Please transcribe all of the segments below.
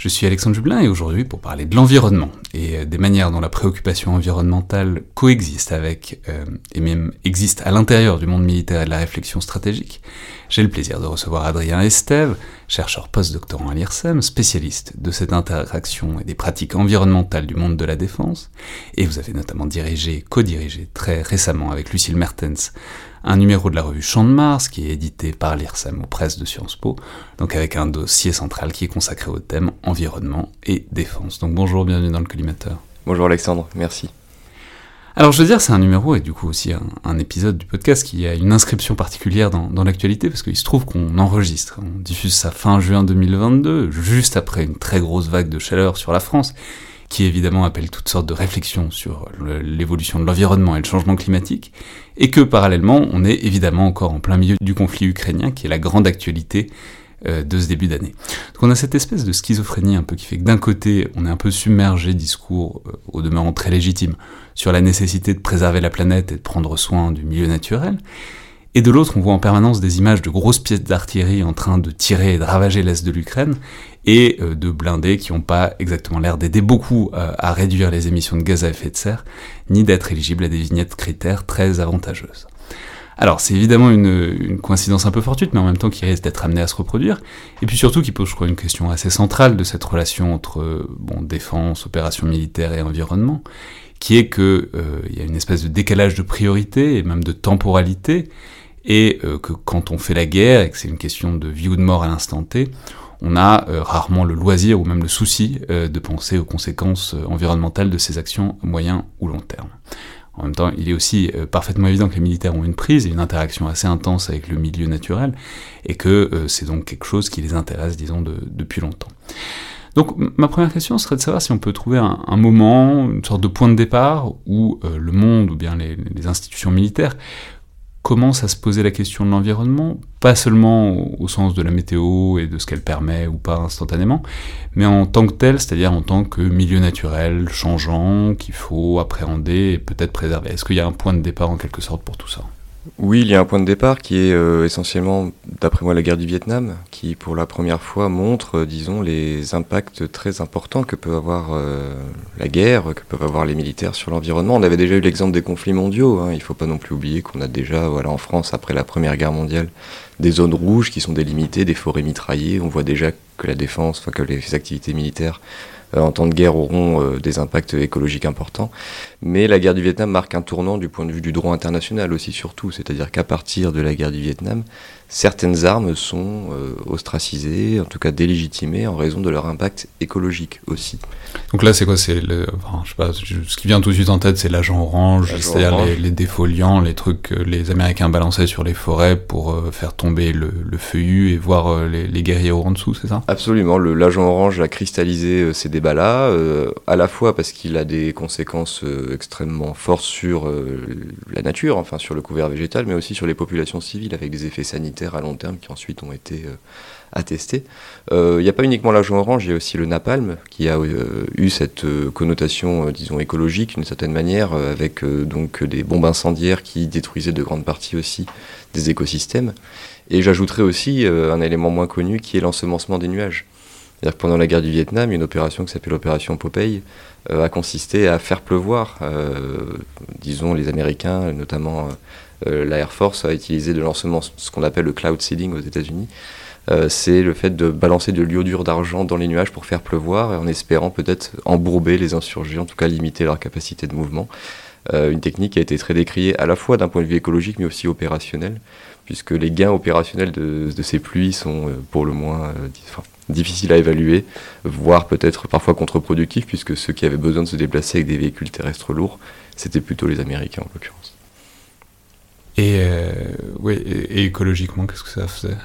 Je suis Alexandre Jublin et aujourd'hui pour parler de l'environnement et des manières dont la préoccupation environnementale coexiste avec euh, et même existe à l'intérieur du monde militaire et de la réflexion stratégique, j'ai le plaisir de recevoir Adrien Estève, chercheur postdoctorant à l'IRSEM, spécialiste de cette interaction et des pratiques environnementales du monde de la défense, et vous avez notamment dirigé, co-dirigé très récemment avec Lucille Mertens un numéro de la revue Champ de Mars qui est édité par l'IRSEM aux presses de Sciences Po, donc avec un dossier central qui est consacré au thème environnement et défense. Donc bonjour, bienvenue dans le collimateur. Bonjour Alexandre, merci. Alors je veux dire, c'est un numéro et du coup aussi un, épisode du podcast qui a une inscription particulière dans, dans l'actualité parce qu'il se trouve qu'on enregistre, on diffuse ça fin juin 2022, juste après une très grosse vague de chaleur sur la France qui évidemment appelle toutes sortes de réflexions sur l'évolution de l'environnement et le changement climatique, et que parallèlement, on est évidemment encore en plein milieu du conflit ukrainien, qui est la grande actualité euh, de ce début d'année. Donc on a cette espèce de schizophrénie un peu qui fait que d'un côté, on est un peu submergé discours, euh, au demeurant très légitime, sur la nécessité de préserver la planète et de prendre soin du milieu naturel, et de l'autre, on voit en permanence des images de grosses pièces d'artillerie en train de tirer et de ravager l'est de l'Ukraine, et euh, de blindés qui n'ont pas exactement l'air d'aider beaucoup euh, à réduire les émissions de gaz à effet de serre, ni d'être éligibles à des vignettes critères très avantageuses. Alors c'est évidemment une, coïncidence un peu fortuite, mais en même temps qui risque d'être amené à se reproduire, et puis surtout qui pose, je crois, une question assez centrale de cette relation entre bon, défense, opération militaire et environnement, qui est que euh, il y a une espèce de décalage de priorité et même de temporalité, et euh, que quand on fait la guerre, et que c'est une question de vie ou de mort à l'instant T, on a euh, rarement le loisir ou même le souci euh, de penser aux conséquences environnementales de ces actions moyen ou long terme. En même temps, il est aussi parfaitement évident que les militaires ont une prise et une interaction assez intense avec le milieu naturel, et que c'est donc quelque chose qui les intéresse, disons, depuis longtemps. Donc ma première question serait de savoir si on peut trouver un, moment, une sorte de point de départ où le monde ou bien les institutions militaires commence à se poser la question de l'environnement, pas seulement au, sens de la météo et de ce qu'elle permet ou pas instantanément, mais en tant que tel, c'est-à-dire en tant que milieu naturel changeant qu'il faut appréhender et peut-être préserver. Est-ce qu'il y a un point de départ en quelque sorte pour tout ça? Oui, il y a un point de départ qui est euh, essentiellement, d'après moi, la guerre du Vietnam, qui pour la première fois montre, euh, disons, les impacts très importants que peut avoir euh, la guerre, que peuvent avoir les militaires sur l'environnement. On avait déjà eu l'exemple des conflits mondiaux. Hein. Il ne faut pas non plus oublier qu'on a déjà, voilà, en France, après la Première Guerre mondiale, des zones rouges qui sont délimitées, des forêts mitraillées. On voit déjà que la défense, enfin que les activités militaires en temps de guerre auront euh, des impacts écologiques importants. Mais la guerre du Vietnam marque un tournant du point de vue du droit international aussi surtout, c'est-à-dire qu'à partir de la guerre du Vietnam, certaines armes sont euh, ostracisées, en tout cas délégitimées en raison de leur impact écologique aussi. Donc là, c'est quoi? C'est le, enfin, je sais pas, ce qui vient tout de suite en tête, c'est l'agent orange, c'est-à-dire les, les, défoliants, les trucs que les Américains balançaient sur les forêts pour euh, faire tomber le, le, feuillu et voir euh, les, les, guerriers en dessous, c'est ça? Absolument. L'agent orange a cristallisé ces débats-là, à la fois parce qu'il a des conséquences extrêmement fortes sur la nature, enfin sur le couvert végétal, mais aussi sur les populations civiles avec des effets sanitaires à long terme qui ensuite ont été euh, attestés. Euh, il n'y a pas uniquement l'agent orange, il y a aussi le napalm qui a euh, eu cette connotation, disons, écologique d'une certaine manière, avec donc des bombes incendiaires qui détruisaient de grandes parties aussi des écosystèmes. Et j'ajouterais aussi un élément moins connu qui est l'ensemencement des nuages. C'est-à-dire que pendant la guerre du Vietnam, une opération qui s'appelle l'opération Popeye a consisté à faire pleuvoir, disons, les Américains, notamment la Air Force, a utilisé de lancement ce qu'on appelle le cloud seeding aux États-Unis. c'est le fait de balancer de l'iodure d'argent dans les nuages pour faire pleuvoir, en espérant peut-être embourber les insurgés, en tout cas limiter leur capacité de mouvement. une technique qui a été très décriée à la fois d'un point de vue écologique mais aussi opérationnel puisque les gains opérationnels de, ces pluies sont euh, pour le moins euh, difficiles à évaluer, voire peut-être parfois contre-productifs, puisque ceux qui avaient besoin de se déplacer avec des véhicules terrestres lourds, c'était plutôt les Américains en l'occurrence. Et, euh, et écologiquement, qu'est-ce que ça faisait?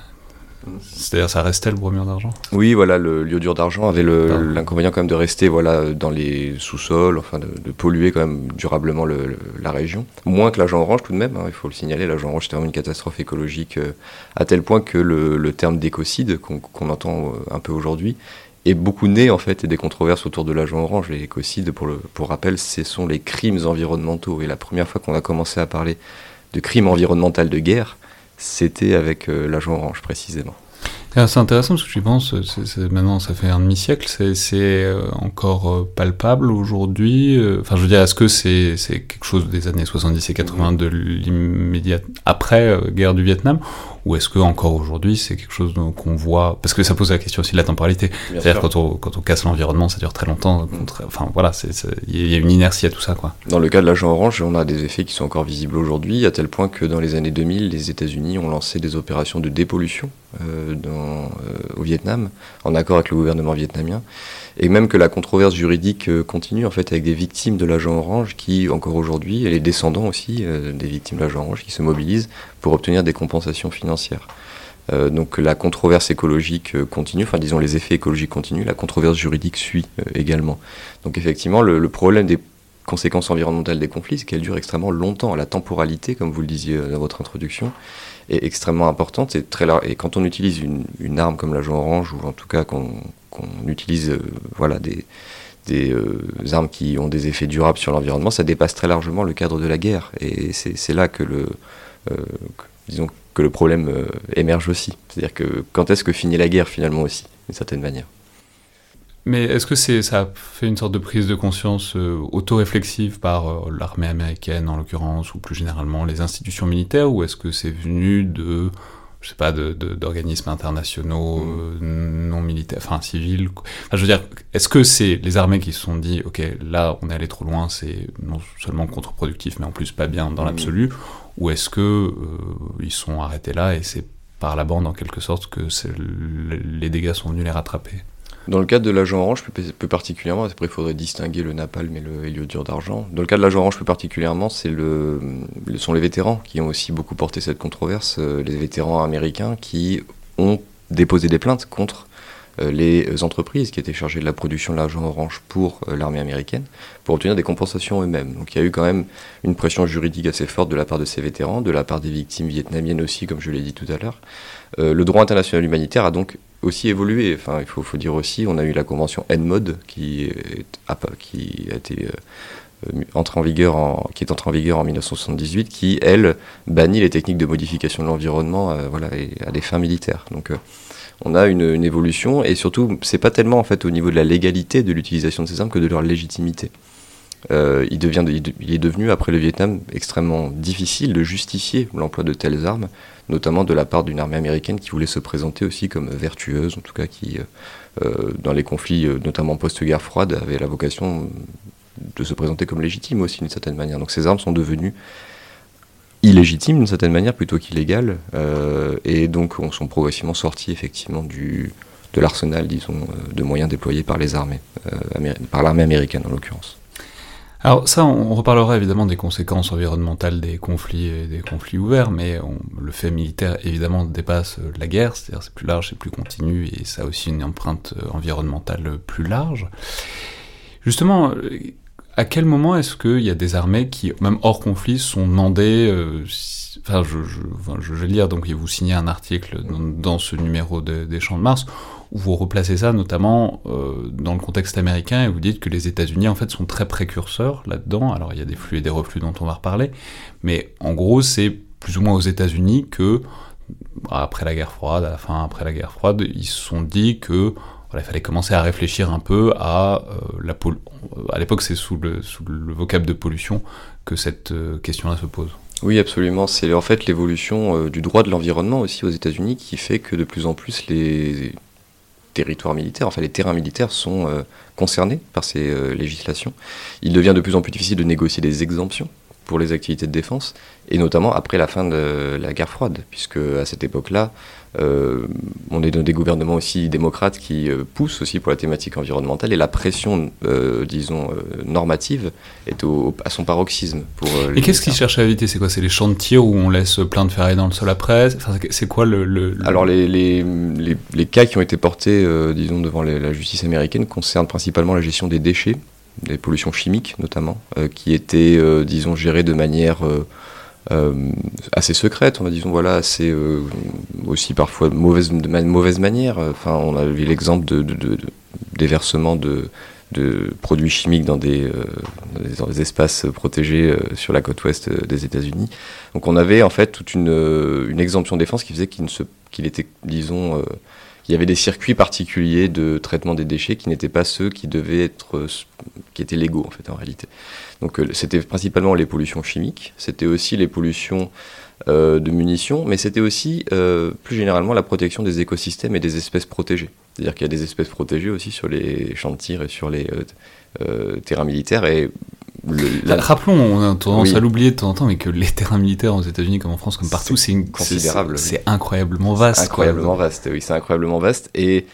C'est-à-dire, ça restait le bromure d'argent? Oui, voilà, le l'iodure d'argent avait l'inconvénient quand même de rester voilà, dans les sous-sols, enfin de, polluer quand même durablement la région. Moins que l'agent orange tout de même, hein, il faut le signaler, l'agent orange c'était vraiment une catastrophe écologique euh, à tel point que le, terme d'écocide qu'on entend euh, un peu aujourd'hui est beaucoup né en fait et des controverses autour de l'agent orange. Les écocides, pour, le, pour rappel, ce sont les crimes environnementaux. Et la première fois qu'on a commencé à parler de crimes environnementaux de guerre, c'était avec euh, l'agent orange précisément. C'est intéressant parce que je pense, maintenant ça fait un demi-siècle, c'est euh, encore euh, palpable aujourd'hui. Enfin, je veux dire, est-ce que c'est quelque chose des années 70 et 80 de l'immédiat après guerre du Vietnam? Ou est-ce que encore aujourd'hui c'est quelque chose qu'on voit Parce que ça pose la question aussi de la temporalité. C'est-à-dire quand on, quand on casse l'environnement, ça dure très longtemps. Mm. enfin voilà, il y a une inertie à tout ça. Quoi. Dans le cas de l'agent orange, on a des effets qui sont encore visibles aujourd'hui, à tel point que dans les années 2000, les États-Unis ont lancé des opérations de dépollution euh, dans, euh, au Vietnam, en accord avec le gouvernement vietnamien et même que la controverse juridique euh, continue en fait avec des victimes de l'agent orange qui encore aujourd'hui et les descendants aussi des victimes de l'agent orange qui se mobilisent pour obtenir des compensations financières. Euh, donc la controverse écologique continue, enfin disons les effets écologiques continuent, la controverse juridique suit également. Donc effectivement le, problème des conséquences environnementales des conflits, c'est qu'elles durent extrêmement longtemps. La temporalité, comme vous le disiez dans votre introduction, est extrêmement importante. Et, très, et quand on utilise une, arme comme l'agent orange, ou en tout cas qu'on qu'on utilise euh, voilà, des, euh, armes qui ont des effets durables sur l'environnement, ça dépasse très largement le cadre de la guerre. Et c'est là que le, euh, disons, que le problème émerge aussi. C'est-à-dire que quand est-ce que finit la guerre finalement aussi, d'une certaine manière mais est-ce que c'est ça a fait une sorte de prise de conscience auto-réflexive par l'armée américaine en l'occurrence, ou plus généralement les institutions militaires, ou est-ce que c'est venu de je sais pas, d'organismes internationaux mm. euh, non militaires, enfin civils. je veux dire, est-ce que c'est les armées qui se sont dit, ok, là on est allé trop loin, c'est non seulement contre-productif, mais en plus pas bien dans mm. l'absolu, ou est-ce que euh, ils sont arrêtés là et c'est par la bande en quelque sorte que les dégâts sont venus les rattraper? Dans le cadre de l'agent orange, plus, particulièrement, après il faudrait distinguer le napalm et le héliodure d'argent. Dans le cas de l'agent orange, plus particulièrement, ce sont les vétérans qui ont aussi beaucoup porté cette controverse. Euh, les vétérans américains qui ont déposé des plaintes contre les entreprises qui étaient chargées de la production de l'agent orange pour euh, l'armée américaine, pour obtenir des compensations eux-mêmes. Donc il y a eu quand même une pression juridique assez forte de la part de ces vétérans, de la part des victimes vietnamiennes aussi, comme je l'ai dit tout à l'heure. le droit international humanitaire a donc aussi évolué. Enfin, il faut, dire aussi, on a eu la convention NMOD qui, qui a été euh, entrée en vigueur qui est entrée en vigueur en 1978, qui elle bannit les techniques de modification de l'environnement, euh, voilà, à des fins militaires. Donc euh, on a une, évolution et surtout, c'est pas tellement en fait au niveau de la légalité de l'utilisation de ces armes que de leur légitimité. Euh, il, devient, est devenu, après le Vietnam, extrêmement difficile de justifier l'emploi de telles armes, notamment de la part d'une armée américaine qui voulait se présenter aussi comme vertueuse, en tout cas qui, dans les conflits, notamment post-guerre froide, avait la vocation de se présenter comme légitime aussi d'une certaine manière. Donc ces armes sont devenues illégitimes d'une certaine manière plutôt qu'illégales, et donc sont progressivement sorties effectivement du, de l'arsenal, disons, de moyens déployés par les armées, par l'armée américaine en l'occurrence. Alors ça, on reparlera évidemment des conséquences environnementales des conflits des conflits ouverts, mais le fait militaire évidemment dépasse euh, la guerre, c'est-à-dire c'est plus large, c'est plus continu, et ça a aussi une empreinte euh, environnementale plus large. Justement, euh, à quel moment est-ce qu'il y a des armées qui, même hors conflit, sont demandées Enfin, je, je, vais lire, donc vous signez un article dans, ce numéro des Champs de Mars où vous replacez ça notamment euh, dans le contexte américain et vous dites que les États-Unis en fait sont très précurseurs là-dedans. Alors il y a des flux et des reflux dont on va reparler, mais en gros c'est plus ou moins aux États-Unis que après la guerre froide, à la fin après la guerre froide, ils se sont dit que il fallait commencer à réfléchir un peu à la à l'époque c'est sous le, sous le vocable de pollution que cette question-là se pose. Oui, absolument. C'est en fait l'évolution du droit de l'environnement aussi aux États-Unis qui fait que de plus en plus les territoires militaires, enfin les terrains militaires sont concernés par ces législations. Il devient de plus en plus difficile de négocier des exemptions pour les activités de défense, et notamment après la fin de la guerre froide, puisque à cette époque-là, euh, on est dans des gouvernements aussi démocrates qui euh, poussent aussi pour la thématique environnementale, et la pression, euh, disons, normative est à son paroxysme. Pour, et qu'est-ce qu'ils cherchent à éviter? C'est quoi? C'est les champs de tir où on laisse plein de ferrailles dans le sol après? C'est quoi le, Alors les, les, les, cas qui ont été portés, disons, devant la justice américaine concernent principalement la gestion des déchets des pollutions chimiques notamment, euh, qui étaient, euh, disons, gérées de manière euh, assez secrète, on va disons voilà, assez aussi parfois mauvaise, de mauvaise manière. Enfin, on a vu l'exemple de, de, de, de produits chimiques dans des, espaces protégés sur la côte ouest des États-Unis. Donc on avait en fait toute une, une exemption défense qui faisait qu'il était, disons, il y avait des circuits particuliers de traitement des déchets qui n'étaient pas ceux qui devaient être, qui étaient légaux en fait en réalité. Donc euh, c'était principalement les pollutions chimiques, c'était aussi les pollutions euh, de munitions, mais c'était aussi euh, plus généralement la protection des écosystèmes et des espèces protégées. C'est-à-dire qu'il y a des espèces protégées aussi sur les tir et sur les terrains militaires Rappelons, on a tendance à l'oublier de temps en temps, mais que les terrains militaires aux États-Unis, comme en France, comme partout, c'est considérable. C'est incroyablement vaste. Incroyablement vaste, oui, c'est incroyablement vaste. Et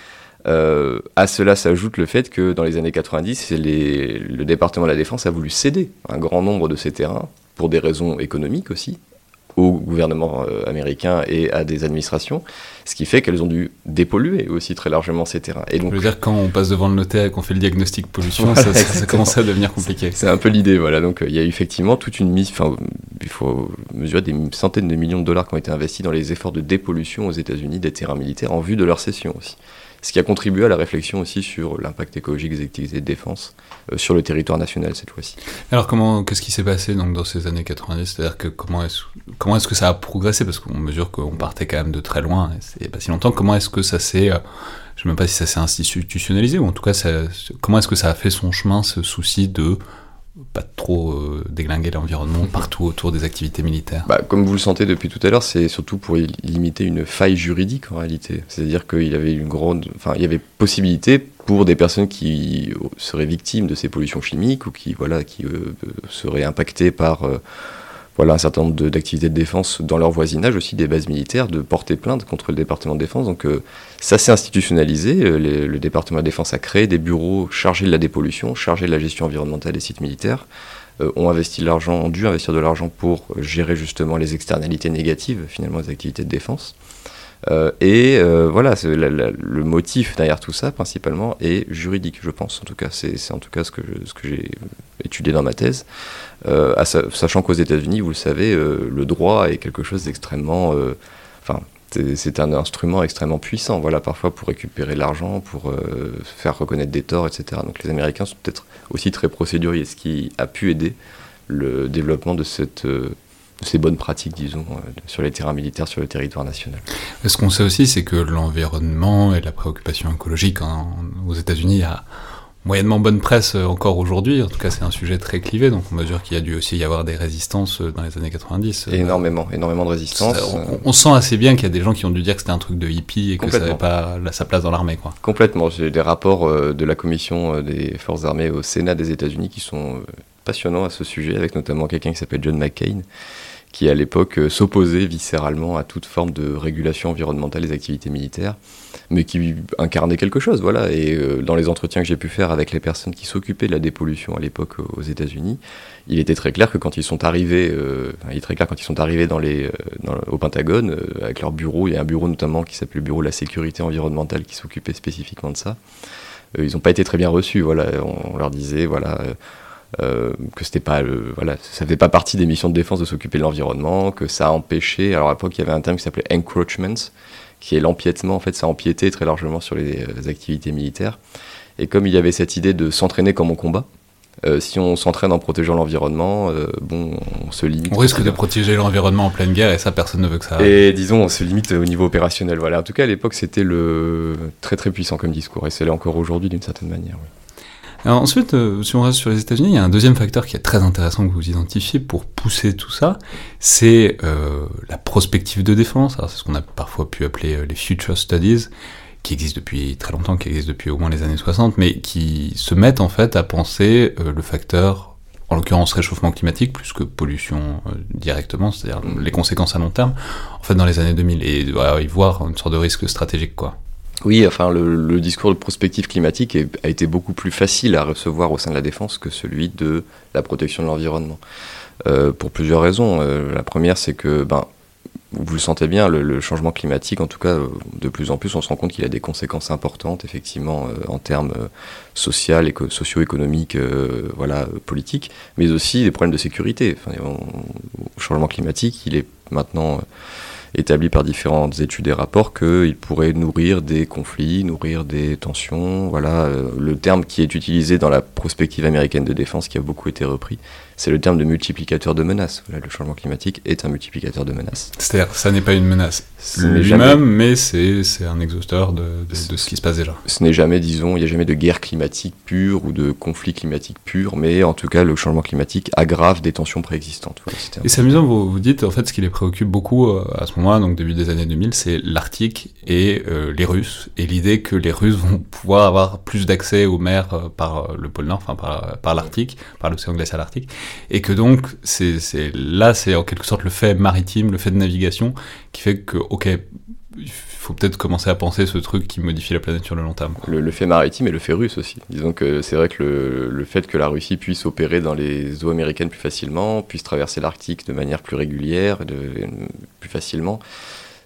euh, à cela s'ajoute le fait que dans les années 90, les, le département de la Défense a voulu céder un grand nombre de ces terrains, pour des raisons économiques aussi, au gouvernement euh, américain et à des administrations, ce qui fait qu'elles ont dû dépolluer aussi très largement ces terrains. Et donc, je veux dire, quand on passe devant le notaire et qu'on fait le diagnostic pollution, ça, ça, commence à devenir compliqué. C'est un peu l'idée, voilà. Donc il y a effectivement toute une mise, enfin, il faut mesurer des centaines de millions de dollars qui ont été investis dans les efforts de dépollution aux États-Unis des terrains militaires en vue de leur cession aussi ce qui a contribué à la réflexion aussi sur l'impact écologique des activités de défense euh, sur le territoire national cette fois-ci. Alors comment, qu'est-ce qui s'est passé donc dans ces années 90 C'est-à-dire que comment est-ce, comment est-ce que ça a progressé? Parce qu'on mesure qu'on partait quand même de très loin, c'est pas si longtemps. Comment est-ce que ça s'est, euh, je ne sais même pas si ça s'est institutionnalisé, ou en tout cas, comment est-ce que ça a fait son chemin, ce souci de pas trop euh, déglinguer l'environnement partout autour des activités militaires bah, Comme vous le sentez depuis tout à l'heure, c'est surtout pour limiter une faille juridique en réalité. C'est-à-dire qu'il y avait une grande, enfin, il y avait possibilité pour des personnes qui seraient victimes de ces pollutions chimiques ou qui, voilà, qui euh, seraient impactées par euh, voilà, un certain nombre d'activités de, défense dans leur voisinage, aussi des bases militaires, de porter plainte contre le département de défense. Donc euh, ça s'est institutionnalisé. Euh, le département de défense a créé des bureaux chargés de la dépollution, chargés de la gestion environnementale des sites militaires, euh, ont investi de l'argent, ont dû investir de l'argent pour gérer justement les externalités négatives finalement des activités de défense. Euh, et euh, voilà, le motif derrière tout ça, principalement, est juridique, je pense. En tout cas, c'est en tout cas ce que j'ai étudié dans ma thèse. Euh, sachant qu'aux États-Unis, vous le savez, le droit est quelque chose d'extrêmement. Enfin, c'est un instrument extrêmement puissant, voilà, parfois pour récupérer l'argent, pour faire reconnaître des torts, etc. Donc les Américains sont peut-être aussi très procéduriers, ce qui a pu aider le développement de cette ces bonnes pratiques, disons, euh, sur les terrains militaires, sur le territoire national. Ce qu'on sait aussi, c'est que l'environnement et la préoccupation écologique aux États-Unis a moyennement bonne presse euh, encore aujourd'hui. En tout cas, c'est un sujet très clivé, donc on mesure qu'il y a dû aussi y avoir des résistances euh, dans les années 90. Énormément, énormément de résistances. on, sent assez bien qu'il y a des gens qui ont dû dire que c'était un truc de hippie et que ça n'avait pas sa place dans l'armée. Quoi. Complètement. J'ai des rapports de la commission des forces armées au Sénat des États-Unis qui sont passionnants à ce sujet, avec notamment quelqu'un qui s'appelle John McCain, qui à l'époque euh, s'opposait viscéralement à toute forme de régulation environnementale des activités militaires, mais qui incarnait quelque chose, voilà. Et euh, dans les entretiens que j'ai pu faire avec les personnes qui s'occupaient de la dépollution à l'époque aux États-Unis, il était très clair que quand ils sont arrivés, euh, il est très clair quand ils sont arrivés dans les, au Pentagone, avec leur bureau, il y a un bureau notamment qui s'appelait le bureau de la sécurité environnementale qui s'occupait spécifiquement de ça. ils n'ont pas été très bien reçus, voilà. On, on leur disait, voilà euh, que c'était pas voilà ça faisait pas partie des missions de défense de s'occuper de l'environnement que ça a empêché alors à l'époque il y avait un terme qui s'appelait encroachment qui est l'empiètement en fait ça empiétait très largement sur les, euh, activités militaires et comme il y avait cette idée de s'entraîner comme on combat Euh, si on s'entraîne en protégeant l'environnement, euh, bon, on se limite. On risque de protéger l'environnement en pleine guerre et ça, personne ne veut que ça arrive. Et disons, on se limite au niveau opérationnel. Voilà. En tout cas, à l'époque, c'était le très très puissant comme discours et c'est là encore aujourd'hui d'une certaine manière. Alors ensuite, euh, si on reste sur les États-Unis, il y a un deuxième facteur qui est très intéressant que vous identifiez pour pousser tout ça, c'est euh, la prospective de défense. C'est ce qu'on a parfois pu appeler euh, les future studies, qui existent depuis très longtemps, qui existent depuis au moins les années 60, mais qui se mettent en fait à penser euh, le facteur, en l'occurrence réchauffement climatique, plus que pollution euh, directement, c'est-à-dire les conséquences à long terme, en fait dans les années 2000, et voilà, y voir une sorte de risque stratégique quoi. Oui, enfin, le, discours de prospective climatique a été beaucoup plus facile à recevoir au sein de la défense que celui de la protection de l'environnement. Euh, pour plusieurs raisons. Euh, la première, c'est que, ben, vous le sentez bien, le, changement climatique, en tout cas, de plus en plus, on se rend compte qu'il a des conséquences importantes, effectivement, euh, en termes social, éco- socio-économiques, voilà, politiques, mais aussi des problèmes de sécurité. Enfin, le changement climatique, il est maintenant établi par différentes études et rapports qu'il pourrait nourrir des conflits, nourrir des tensions. Voilà, euh, le terme qui est utilisé dans la prospective américaine de défense, qui a beaucoup été repris, c'est le terme de multiplicateur de menaces. Voilà, le changement climatique est un multiplicateur de menaces. C'est-à-dire, ça n'est pas une menace lui-même, mais c'est un exhausteur de, de- de ce qui se passe déjà. ce n'est jamais, disons, il n'y a jamais de guerre climatique pure ou de conflit climatique pur, mais en tout cas, le changement climatique aggrave des tensions préexistantes. Voilà, Et c'est amusant, vous, vous dites, en fait, ce qui les préoccupe beaucoup euh, à ce moment-là, donc début des années 2000, c'est l'Arctique et euh, les Russes, et l'idée que les Russes vont pouvoir avoir plus d'accès aux mers euh, par le pôle Nord, enfin par, par l'Arctique, par l'océan glacial arctique, et que donc, c'est là, c'est en quelque sorte le fait maritime, le fait de navigation, qui fait que, ok, il faut peut-être commencer à penser ce truc qui modifie la planète sur le long terme. Le, le fait maritime et le fait russe aussi. Disons que c'est vrai que le, le fait que la Russie puisse opérer dans les eaux américaines plus facilement, puisse traverser l'Arctique de manière plus régulière, de, plus facilement,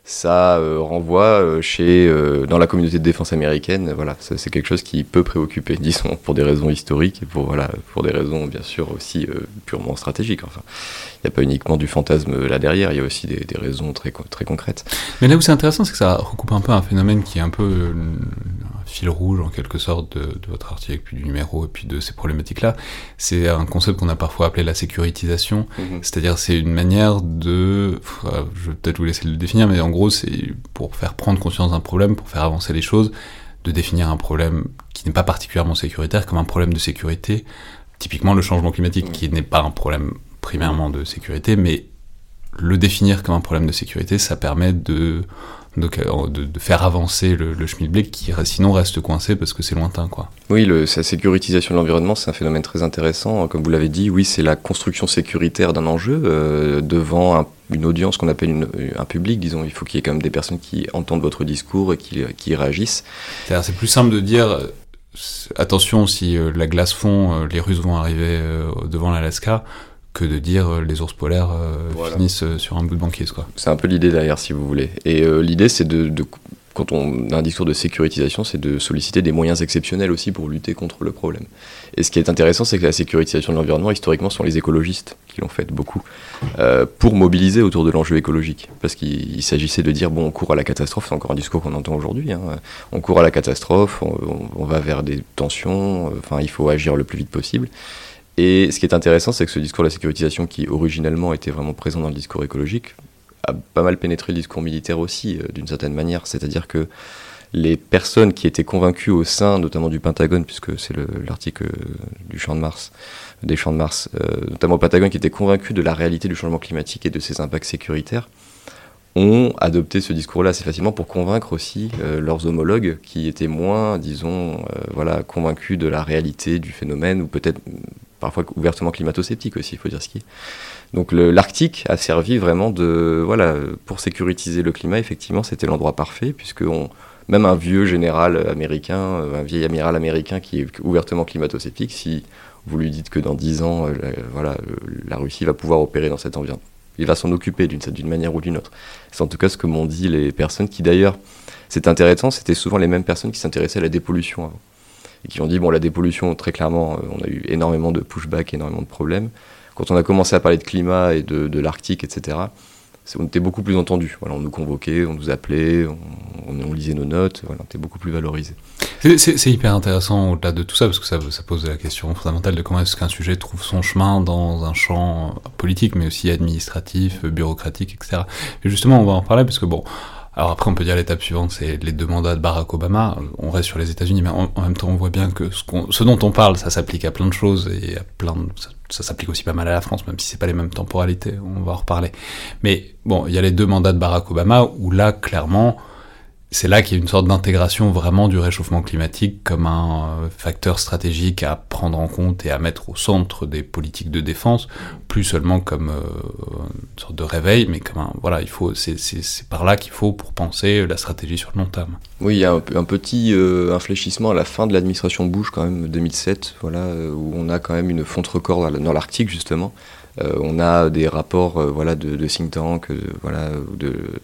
ça euh, renvoie euh, chez, euh, dans la communauté de défense américaine, voilà, c'est quelque chose qui peut préoccuper, disons, pour des raisons historiques et pour, voilà, pour des raisons bien sûr aussi purement stratégiques. Enfin, il n'y a pas uniquement du fantasme là derrière, il y a aussi des, des raisons très, très concrètes. Mais là où c'est intéressant, c'est que ça recoupe un peu un phénomène qui est un peu fil rouge en quelque sorte de, de votre article, puis du numéro, et puis de ces problématiques-là. C'est un concept qu'on a parfois appelé la sécurisation, c'est-à-dire c'est une manière de, je vais peut-être vous laisser le définir, mais en gros c'est pour faire prendre conscience d'un problème, pour faire avancer les choses, de définir un problème qui n'est pas particulièrement sécuritaire comme un problème de sécurité, typiquement le changement climatique, Mm. qui n'est pas un problème primairement de sécurité, mais le définir comme un problème de sécurité, ça permet de, de, de- de faire avancer le, le schmilblick qui sinon reste coincé parce que c'est lointain, quoi. Oui, le, sa sécurisation de l'environnement, c'est un phénomène très intéressant. Comme vous l'avez dit, oui, c'est la construction sécuritaire d'un enjeu euh, devant un- une audience qu'on appelle une- un public, disons. Il faut qu'il y ait quand même des personnes qui entendent votre discours et qui, qui y réagissent. C'est plus simple de dire euh, attention, si euh, la glace fond, euh, les Russes vont arriver euh, devant l'Alaska, que de dire euh, les ours polaires euh, Voilà. finissent euh, sur un bout de banquise. C'est un peu l'idée derrière, si vous voulez. Et l'idée, c'est de, de- quand on a un discours de sécurisation, c'est de solliciter des moyens exceptionnels aussi pour lutter contre le problème. Et ce qui est intéressant, c'est que la sécurisation de l'environnement, historiquement, sont les écologistes qui l'ont fait beaucoup, euh, pour mobiliser autour de l'enjeu écologique. Parce qu'il il s'agissait de dire, bon, on court à la catastrophe, c'est encore un discours qu'on entend aujourd'hui, hein. on court à la catastrophe, on, on- on va vers des tensions, enfin, il faut agir le plus vite possible. Et ce qui est intéressant, c'est que ce discours de la sécurisation, qui originellement était vraiment présent dans le discours écologique, a pas mal pénétré le discours militaire aussi, euh, d'une certaine manière. C'est-à-dire que les personnes qui étaient convaincues au sein, notamment du Pentagone, puisque c'est le- l'article euh, du champ de Mars, des champs de Mars, euh, notamment au Pentagone, qui étaient convaincus de la réalité du changement climatique et de ses impacts sécuritaires, ont adopté ce discours-là assez facilement pour convaincre aussi leurs homologues qui étaient moins, disons, voilà, convaincus de la réalité du phénomène ou peut-être parfois ouvertement climato-sceptiques aussi, il faut dire ce qui est. Donc l'Arctique a servi vraiment de, voilà, pour sécuriser le climat, effectivement, c'était l'endroit parfait puisque même un vieux général américain, euh, un vieil amiral américain qui est ouvertement climato-sceptique, si vous lui dites que dans 10 ans, euh, la, voilà, euh, la Russie va pouvoir opérer dans cet environnement, il va s'en occuper d'une manière ou d'une autre. C'est en tout cas ce que m'ont dit les personnes qui d'ailleurs, c'est intéressant, c'était souvent les mêmes personnes qui s'intéressaient à la dépollution avant. Et qui ont dit, bon, la dépollution, très clairement, euh, on a eu énormément de pushback, énormément de problèmes. Quand on a commencé à parler de climat et de, l'Arctique, etc., on était beaucoup plus entendu. Voilà, on nous convoquait, on nous appelait, on, on, lisait nos notes, voilà, on était beaucoup plus valorisé. C'est hyper intéressant au-delà de tout ça, parce que ça, ça pose la question fondamentale de comment est-ce qu'un sujet trouve son chemin dans un champ politique, mais aussi administratif, bureaucratique, etc. Et justement, on va en parler, parce que bon, alors après, on peut dire l'étape suivante, c'est les deux mandats de Barack Obama. On reste sur les États-Unis, mais en, même temps, on voit bien que ce, dont on parle, ça s'applique à plein de choses et à plein de, ça, s'applique aussi pas mal à la France, même si c'est pas les mêmes temporalités. On va en reparler. Mais bon, il y a les deux mandats de Barack Obama où là, clairement, c'est là qu'il y a une sorte d'intégration vraiment du réchauffement climatique comme un euh, facteur stratégique à prendre en compte et à mettre au centre des politiques de défense, plus seulement comme euh, une sorte de réveil, mais comme un, voilà, il faut, c'est, par là qu'il faut pour penser la stratégie sur le long terme. Oui, il y a un, petit euh, infléchissement à la fin de l'administration Bush quand même 2007, voilà, où on a quand même une fonte record dans l'Arctique justement. on a des rapports, voilà, de, de think tank, voilà, de euh,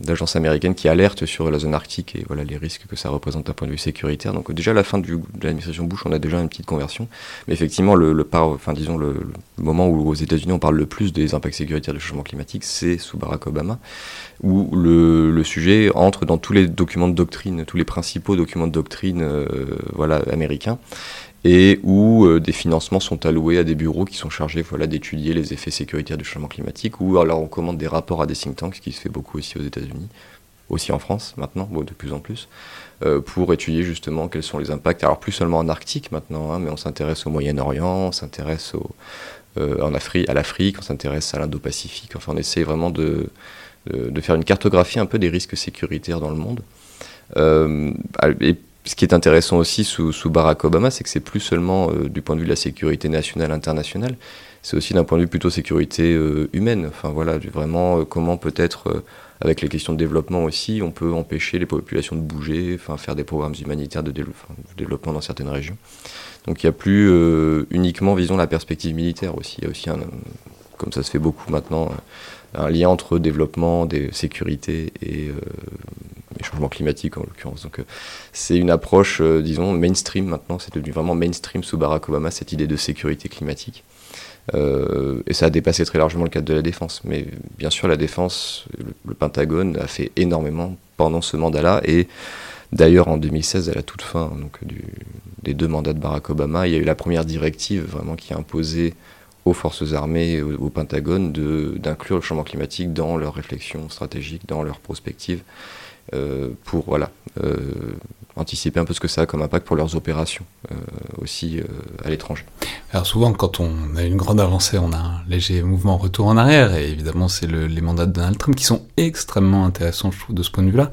d'agences américaines qui alertent sur la zone arctique et voilà les risques que ça représente d'un point de vue sécuritaire. Donc déjà à la fin de l'administration Bush, on a déjà une petite conversion. Mais effectivement, le, le enfin disons le, moment où aux États-Unis on parle le plus des impacts sécuritaires du changement climatique, c'est sous Barack Obama, où le, le, sujet entre dans tous les documents de doctrine, tous les principaux documents de doctrine, euh, voilà américains et où euh, des financements sont alloués à des bureaux qui sont chargés voilà, d'étudier les effets sécuritaires du changement climatique, ou alors on commande des rapports à des think tanks, ce qui se fait beaucoup aussi aux États-Unis, aussi en France maintenant, de plus en plus, euh, pour étudier justement quels sont les impacts, alors plus seulement en Arctique maintenant, hein, mais on s'intéresse au Moyen-Orient, on s'intéresse euh, à l'Afrique, on s'intéresse à l'Indo-Pacifique, enfin on essaie vraiment de, faire une cartographie un peu des risques sécuritaires dans le monde. Ce qui est intéressant aussi sous, Barack Obama, c'est que c'est plus seulement euh, du point de vue de la sécurité nationale, internationale, c'est aussi d'un point de vue plutôt sécurité euh, humaine. Enfin voilà, vraiment euh, comment peut-être, avec les questions de développement aussi, on peut empêcher les populations de bouger, enfin faire des programmes humanitaires de, développement dans certaines régions. Donc il n'y a plus uniquement, visons la perspective militaire aussi. Il y a aussi, un, comme ça se fait beaucoup maintenant, un lien entre développement, des sécurité et les changements climatiques en l'occurrence. Donc euh, c'est une approche, euh, disons, mainstream maintenant, c'est devenu vraiment mainstream sous Barack Obama, cette idée de sécurité climatique. Euh, et ça a dépassé très largement le cadre de la défense. Mais bien sûr, la défense, le, Pentagone a fait énormément pendant ce mandat-là. Et d'ailleurs, en 2016, à la toute fin des deux mandats de Barack Obama, il y a eu la première directive vraiment qui a imposé aux forces armées, au, au Pentagone, d'inclure le changement climatique dans leurs réflexions stratégiques, dans leurs prospectives. Euh, pour voilà, euh, anticiper un peu ce que ça a comme impact pour leurs opérations euh, aussi à l'étranger. Alors souvent, quand on a une grande avancée, on a un léger mouvement retour en arrière, et évidemment, c'est le, les mandats de Donald Trump qui sont extrêmement intéressants, je trouve, de ce point de vue-là.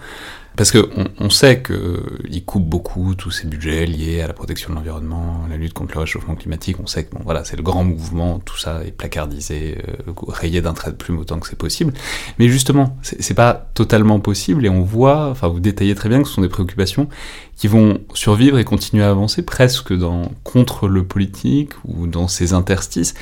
Parce qu'on on sait qu'il coupe beaucoup tous ces budgets liés à la protection de l'environnement, à la lutte contre le réchauffement climatique. On sait que bon, voilà, c'est le grand mouvement, tout ça est placardisé, euh, rayé d'un trait de plume autant que c'est possible. Mais justement, c'est pas totalement possible et on voit, enfin vous détaillez très bien que ce sont des préoccupations qui vont survivre et continuer à avancer presque dans, contre le politique ou dans ses interstices,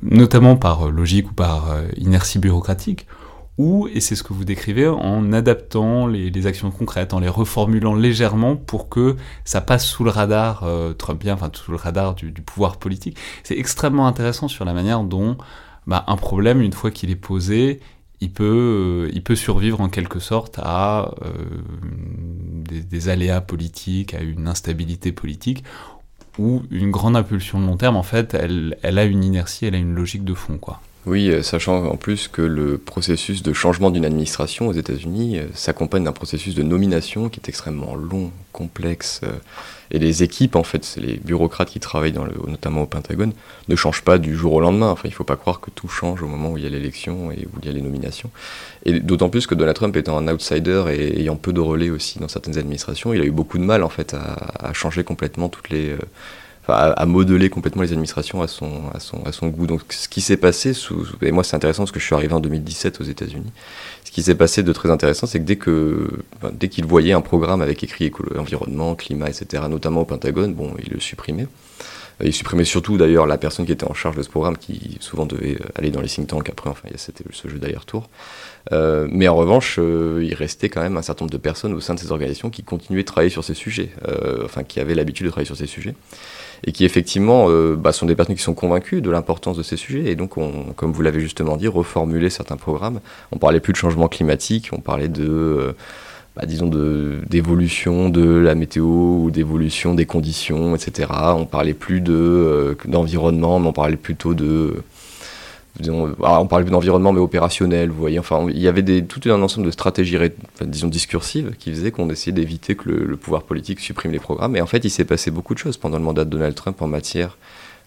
notamment par logique ou par euh, inertie bureaucratique ou, et c'est ce que vous décrivez, en adaptant les, actions concrètes, en les reformulant légèrement pour que ça passe sous le radar euh, bien, enfin sous le radar du, pouvoir politique. C'est extrêmement intéressant sur la manière dont bah, un problème, une fois qu'il est posé, il peut, euh, il peut survivre en quelque sorte à euh, des, des, aléas politiques, à une instabilité politique, ou une grande impulsion de long terme, en fait, elle, elle a une inertie, elle a une logique de fond, quoi. Oui, euh, sachant en plus que le processus de changement d'une administration aux États-Unis euh, s'accompagne d'un processus de nomination qui est extrêmement long, complexe. Euh, et les équipes, en fait, c'est les bureaucrates qui travaillent dans le, notamment au Pentagone, ne changent pas du jour au lendemain. Enfin, il ne faut pas croire que tout change au moment où il y a l'élection et où il y a les nominations. Et d'autant plus que Donald Trump étant un outsider et ayant peu de relais aussi dans certaines administrations, il a eu beaucoup de mal en fait à, à changer complètement toutes les à, modeler complètement les administrations à son, à son, à son goût. Donc ce qui s'est passé, sous, et moi c'est intéressant parce que je suis arrivé en 2017 aux États-Unis, ce qui s'est passé de très intéressant, c'est que dès que dès qu'il voyait un programme avec écrit environnement, climat, etc., notamment au Pentagone, bon, il le supprimait. Il supprimait surtout d'ailleurs la personne qui était en charge de ce programme, qui souvent devait aller dans les think tanks après, enfin, c'était ce jeu d'aller-retour. Euh, mais en revanche, euh, il restait quand même un certain nombre de personnes au sein de ces organisations qui continuaient de travailler sur ces sujets, euh, enfin qui avaient l'habitude de travailler sur ces sujets, et qui effectivement bah, sont des personnes qui sont convaincues de l'importance de ces sujets, et donc, on, comme vous l'avez justement dit, reformuler certains programmes. On parlait plus de changement climatique, on parlait de bah, disons, d'évolution de, la météo ou d'évolution des conditions, etc. On parlait plus d'environnement, mais on parlait plutôt de ah, on parlait d'environnement mais opérationnel, vous voyez. Enfin, il y avait des, tout un ensemble de stratégies, disons, discursives qui faisaient qu'on essayait d'éviter que le, pouvoir politique supprime les programmes. Et en fait, il s'est passé beaucoup de choses pendant le mandat de Donald Trump en matière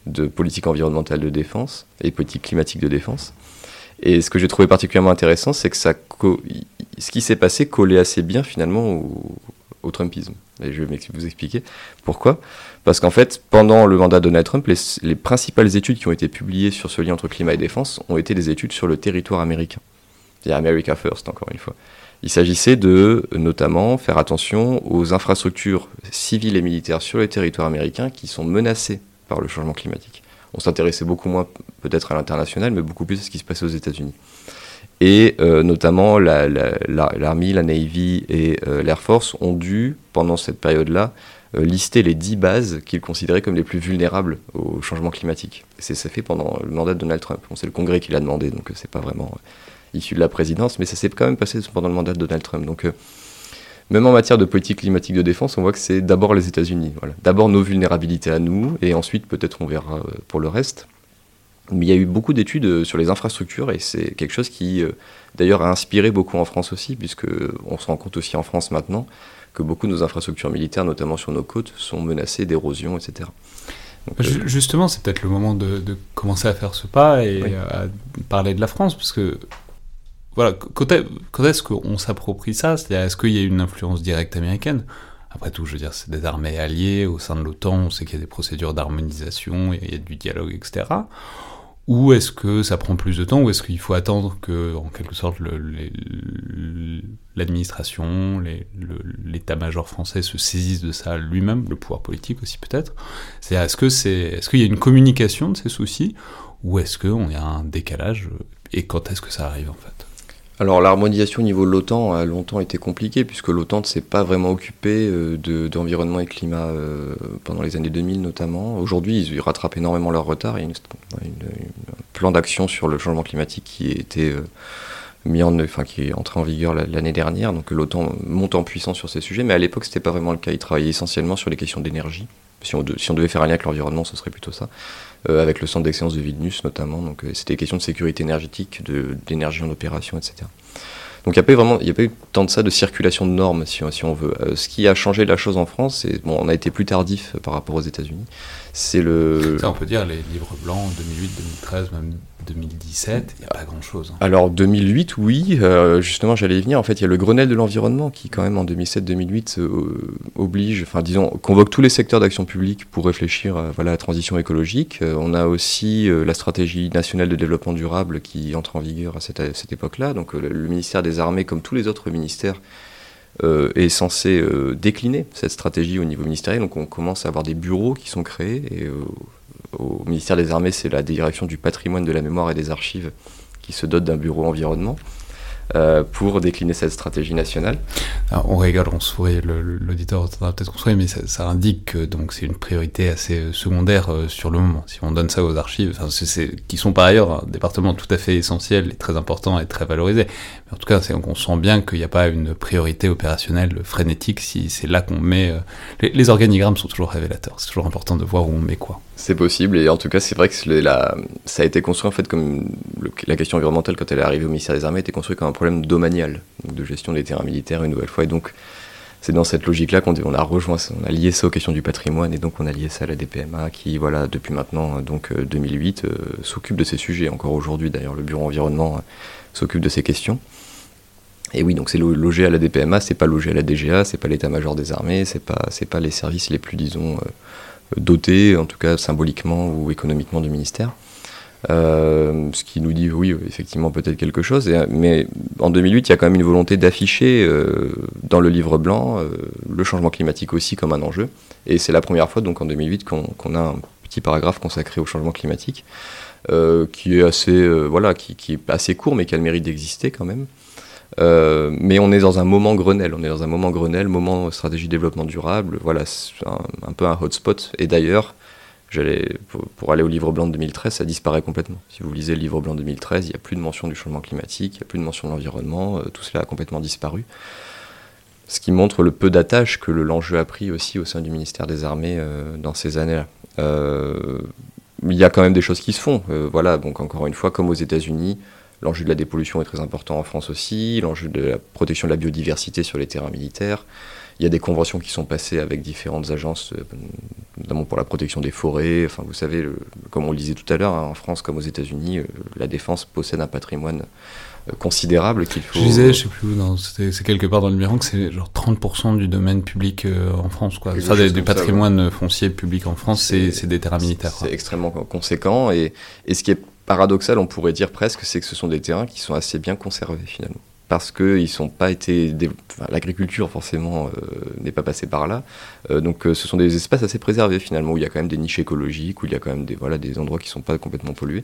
de politique environnementale de défense et politique climatique de défense. Et ce que j'ai trouvé particulièrement intéressant, c'est que ça ce qui s'est passé collait assez bien finalement au, au Trumpisme. Et je vais vous expliquer pourquoi. Parce qu'en fait, pendant le mandat de Donald Trump, les, principales études qui ont été publiées sur ce lien entre climat et défense ont été des études sur le territoire américain. C'est America First, encore une fois. Il s'agissait de, notamment, faire attention aux infrastructures civiles et militaires sur le territoire américain qui sont menacées par le changement climatique. On s'intéressait beaucoup moins peut-être à l'international, mais beaucoup plus à ce qui se passait aux États-Unis. Et euh, notamment l'Army, la, Navy et euh, l'Air Force ont dû, pendant cette période-là, euh, lister les 10 bases qu'ils considéraient comme les plus vulnérables au changement climatique. C'est ça fait pendant le mandat de Donald Trump. c'est le Congrès qui l'a demandé, donc c'est pas vraiment issu de la présidence, mais ça s'est quand même passé pendant le mandat de Donald Trump. Donc même en matière de politique climatique de défense, on voit que c'est d'abord les États-Unis. Voilà. D'abord nos vulnérabilités à nous, et ensuite peut-être on verra pour le reste. Mais il y a eu beaucoup d'études euh, sur les infrastructures et c'est quelque chose qui, euh, d'ailleurs, a inspiré beaucoup en France aussi, puisque on se rend compte aussi en France maintenant que beaucoup de nos infrastructures militaires, notamment sur nos côtes, sont menacées d'érosion, etc. Euh, justement, c'est peut-être le moment de, commencer à faire ce pas et à parler de la France, parce que voilà, quand est-ce qu'on s'approprie ça? C'est-à-dire, est-ce qu'il y a une influence directe américaine? Après tout, je veux dire, c'est des armées alliées au sein de l'OTAN, on sait qu'il y a des procédures d'harmonisation, il y a du dialogue, etc. Ou est-ce que ça prend plus de temps, ou est-ce qu'il faut attendre que, en quelque sorte, l'administration, l'état-major français se saisisse de ça lui-même, le pouvoir politique aussi peut-être? C'est est-ce que c'est, est-ce qu'il y a une communication de ces soucis, ou est-ce qu'il y a un décalage Et quand est-ce que ça arrive en fait? Alors l'harmonisation au niveau de l'OTAN a longtemps été compliquée puisque l'OTAN ne s'est pas vraiment occupé euh, d'environnement et climat euh, pendant les années 2000 notamment. Aujourd'hui ils rattrapent énormément leur retard. Il y a un plan d'action sur le changement climatique qui a été euh, mis en, enfin, qui est entré en vigueur l'année dernière. Donc l'OTAN monte en puissance sur ces sujets, mais à l'époque c'était pas vraiment le cas. Ils travaillaient essentiellement sur les questions d'énergie. Si si on, devait faire un lien avec l'environnement, ce serait plutôt ça. Euh, avec le centre d'excellence de Vilnius notamment. Donc euh, c'était des questions de sécurité énergétique, d'énergie en opération, etc. Donc il n'y a pas eu a pas eu tant de ça de circulation de normes, si, on veut. Euh, ce qui a changé la chose en France, bon, on a été plus tardif par rapport aux États-Unis. C'est le. Ça, on peut dire les livres blancs 2008, 2013, même 2017, il n'y a pas grand-chose. Hein. Alors 2008, oui, euh, justement j'allais y venir. En fait, il y a le Grenelle de l'environnement qui, quand même, en 2007-2008, euh, oblige, enfin disons, convoque tous les secteurs d'action publique pour réfléchir à voilà, la transition écologique. Euh, on a aussi la stratégie nationale de développement durable qui entre en vigueur à cette, cette époque-là. Donc le, ministère des Armées, comme tous les autres ministères, est censé décliner cette stratégie au niveau ministériel. Donc on commence à avoir des bureaux qui sont créés et au ministère des Armées, c'est la direction du patrimoine, de la mémoire et des archives qui se dote d'un bureau environnement. Euh, pour décliner cette stratégie nationale. on rigole, on sourit, l'auditeur entendra peut-être qu'on sourit, mais ça, indique que c'est une priorité assez euh, secondaire euh, sur le moment. Si on donne ça aux archives, qui sont par ailleurs un département tout à fait essentiel et très important et très valorisé, mais en tout cas, on sent bien qu'il n'y a pas une priorité opérationnelle frénétique si c'est là qu'on met... Les, organigrammes sont toujours révélateurs, c'est toujours important de voir où on met quoi. C'est possible, et en tout cas, c'est vrai que ça a été construit en fait comme la question environnementale, quand elle est arrivée au ministère des Armées, était construite comme un problème domanial, de gestion des terrains militaires une nouvelle fois. Et donc, c'est dans cette logique-là qu'on on a rejoint, on a lié ça aux questions du patrimoine, et donc on a lié ça à la DPMA, qui, voilà, depuis maintenant, donc 2008, euh, euh, s'occupe de ces sujets. Encore aujourd'hui, d'ailleurs, le bureau environnement euh, s'occupe de ces questions. Et oui, donc c'est logé à la DPMA, c'est pas logé à la DGA, c'est pas l'état-major des armées, c'est pas, c'est pas les services les plus, disons, doté, en tout cas symboliquement ou économiquement du ministère. Euh, ce qui nous dit, oui, effectivement, peut-être quelque chose. mais en 2008, il y a quand même une volonté d'afficher euh, dans le livre blanc euh, le changement climatique aussi comme un enjeu. Et c'est la première fois, donc en 2008, qu'on a petit paragraphe consacré au changement climatique, qui est assez, voilà, qui, est assez court, mais qui a le mérite d'exister quand même. Mais on est dans un moment Grenelle, on est dans un moment Grenelle, moment stratégie développement durable, voilà, un, peu un hotspot. Et d'ailleurs, j'allais pour, aller au livre blanc de 2013, ça disparaît complètement. Si vous lisez le livre blanc de 2013, il n'y a plus de mention du changement climatique, il n'y a plus de mention de l'environnement, tout cela a complètement disparu ce qui montre le peu d'attache que l'enjeu a pris aussi au sein du ministère des Armées euh, dans ces années-là. Euh, il y a quand même des choses qui se font. Euh, voilà, donc encore une fois, comme aux États-Unis, l'enjeu de la dépollution est très important en France aussi, l'enjeu de la protection de la biodiversité sur les terrains militaires. Il y a des conventions qui sont passées avec différentes agences, notamment pour la protection des forêts. Enfin, vous savez, comme on le disait tout à l'heure, hein, en France comme aux États-Unis, la défense possède un patrimoine considérable qu'il faut. Je disais, je sais plus où, c'est quelque part dans le numéro que c'est genre 30% du domaine public euh, en France, quoi. Enfin, du patrimoine foncier public en France, c'est des terrains militaires. C'est extrêmement conséquent et, et ce qui est paradoxal, on pourrait dire presque, c'est que ce sont des terrains qui sont assez bien conservés finalement parce qu'ils sont pas été. L'agriculture, forcément, euh, n'est pas passée par là. Euh, donc, euh, ce sont des espaces assez préservés, finalement, où il y a quand même des niches écologiques, où il y a quand même des, voilà, des endroits qui sont pas complètement pollués.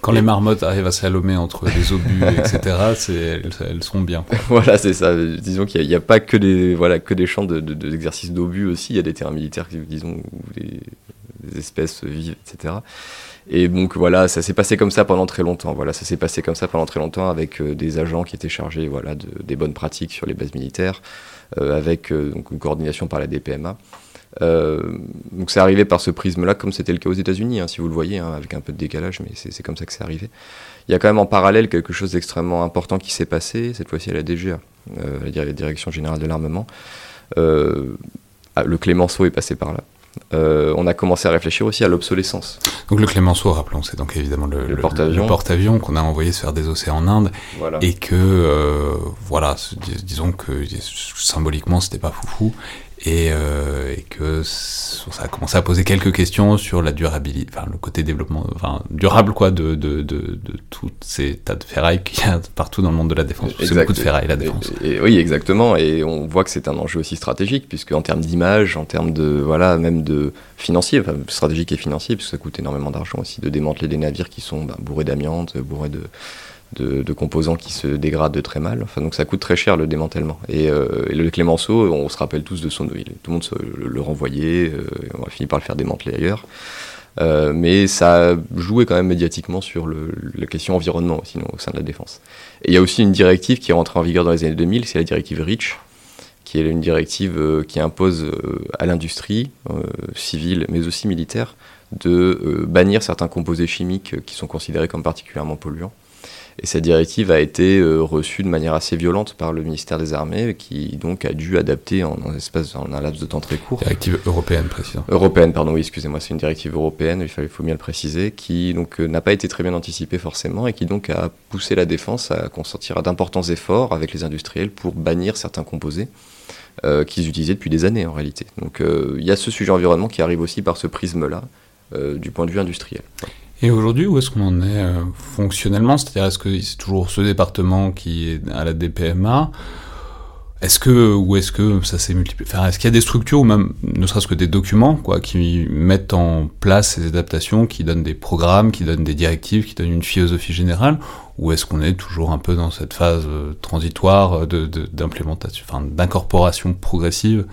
Quand les marmottes arrivent à s'allomer entre les obus, etc., elles, elles, sont bien. voilà, c'est ça. Disons qu'il n'y a, pas que des, voilà, que des champs d'exercice de, d'obus aussi. Il y a des terrains militaires, disons, où des, des espèces vivent, etc. Et donc voilà, ça s'est passé comme ça pendant très longtemps. Voilà, ça s'est passé comme ça pendant très longtemps avec euh, des agents qui étaient chargés voilà, de, des bonnes pratiques sur les bases militaires, euh, avec euh, une coordination par la DPMA. donc c'est arrivé par ce prisme-là, comme c'était le cas aux États-Unis, hein, si vous le voyez, hein, avec un peu de décalage, mais c'est comme ça que c'est arrivé. Il y a quand même en parallèle quelque chose d'extrêmement important qui s'est passé, cette fois-ci à la DGA, la Direction Générale de l'Armement. Ah, le Clémenceau est passé par là. Euh, on a commencé à réfléchir aussi à l'obsolescence. Donc le Clémenceau, rappelons, c'est donc évidemment le, porte-avions qu'on a envoyé se faire des océans en Inde et que euh, voilà, disons que symboliquement c'était pas foufou et, euh, et, que ça a commencé à poser quelques questions sur la durabilité, enfin le côté développement, enfin durable quoi de de, de, de toutes ces tas de ferrailles qu'il y a partout dans le monde de la défense. C'est beaucoup de ferrailles la défense. Et, oui exactement et on voit que c'est un enjeu aussi stratégique puisque en termes d'image, en termes de voilà même de financier, enfin, stratégique et financier puisque ça coûte énormément d'argent aussi de démanteler des navires qui sont bah, bourrés d'amiante, bourrés de de, composants qui se dégradent très mal. Donc ça coûte très cher le démantèlement. Et, euh, le Clémenceau, on se rappelle tous de son. Tout le monde se, le, renvoyait, euh, on a fini par le faire démanteler ailleurs. Euh, mais ça joué quand même médiatiquement sur la question environnement sinon au sein de la défense. Et il y a aussi une directive qui est rentrée en vigueur dans les années 2000, c'est la directive REACH, qui est une directive qui impose à l'industrie civile, mais aussi militaire, de bannir certains composés chimiques qui sont considérés comme particulièrement polluants. Et cette directive a été euh, reçue de manière assez violente par le ministère des Armées, qui donc a dû adapter en, un, espace, en un laps de temps très court. Directive européenne, précisément. Européenne, pardon, oui, excusez-moi, c'est une directive européenne, il fallait, faut bien le préciser, qui donc euh, n'a pas été très bien anticipée forcément, et qui donc a poussé la défense à consentir à d'importants efforts avec les industriels pour bannir certains composés. Euh, qu'ils utilisaient depuis des années en réalité. Donc il y a ce sujet environnement qui arrive aussi par ce prisme-là, du point de vue industriel. Et aujourd'hui, où est-ce qu'on en est euh, fonctionnellement? C'est-à-dire, est-ce que c'est toujours ce département qui est à la DPMA est-ce que ou est-ce que ça s'est multiplié? Enfin, Est-ce qu'il y a des structures ou même ne serait-ce que des documents quoi, qui mettent en place ces adaptations, qui donnent des programmes, qui donnent des directives, qui donnent une philosophie générale? Ou est-ce qu'on est toujours un peu dans cette phase euh, transitoire de, d'implémentation, enfin, d'incorporation progressive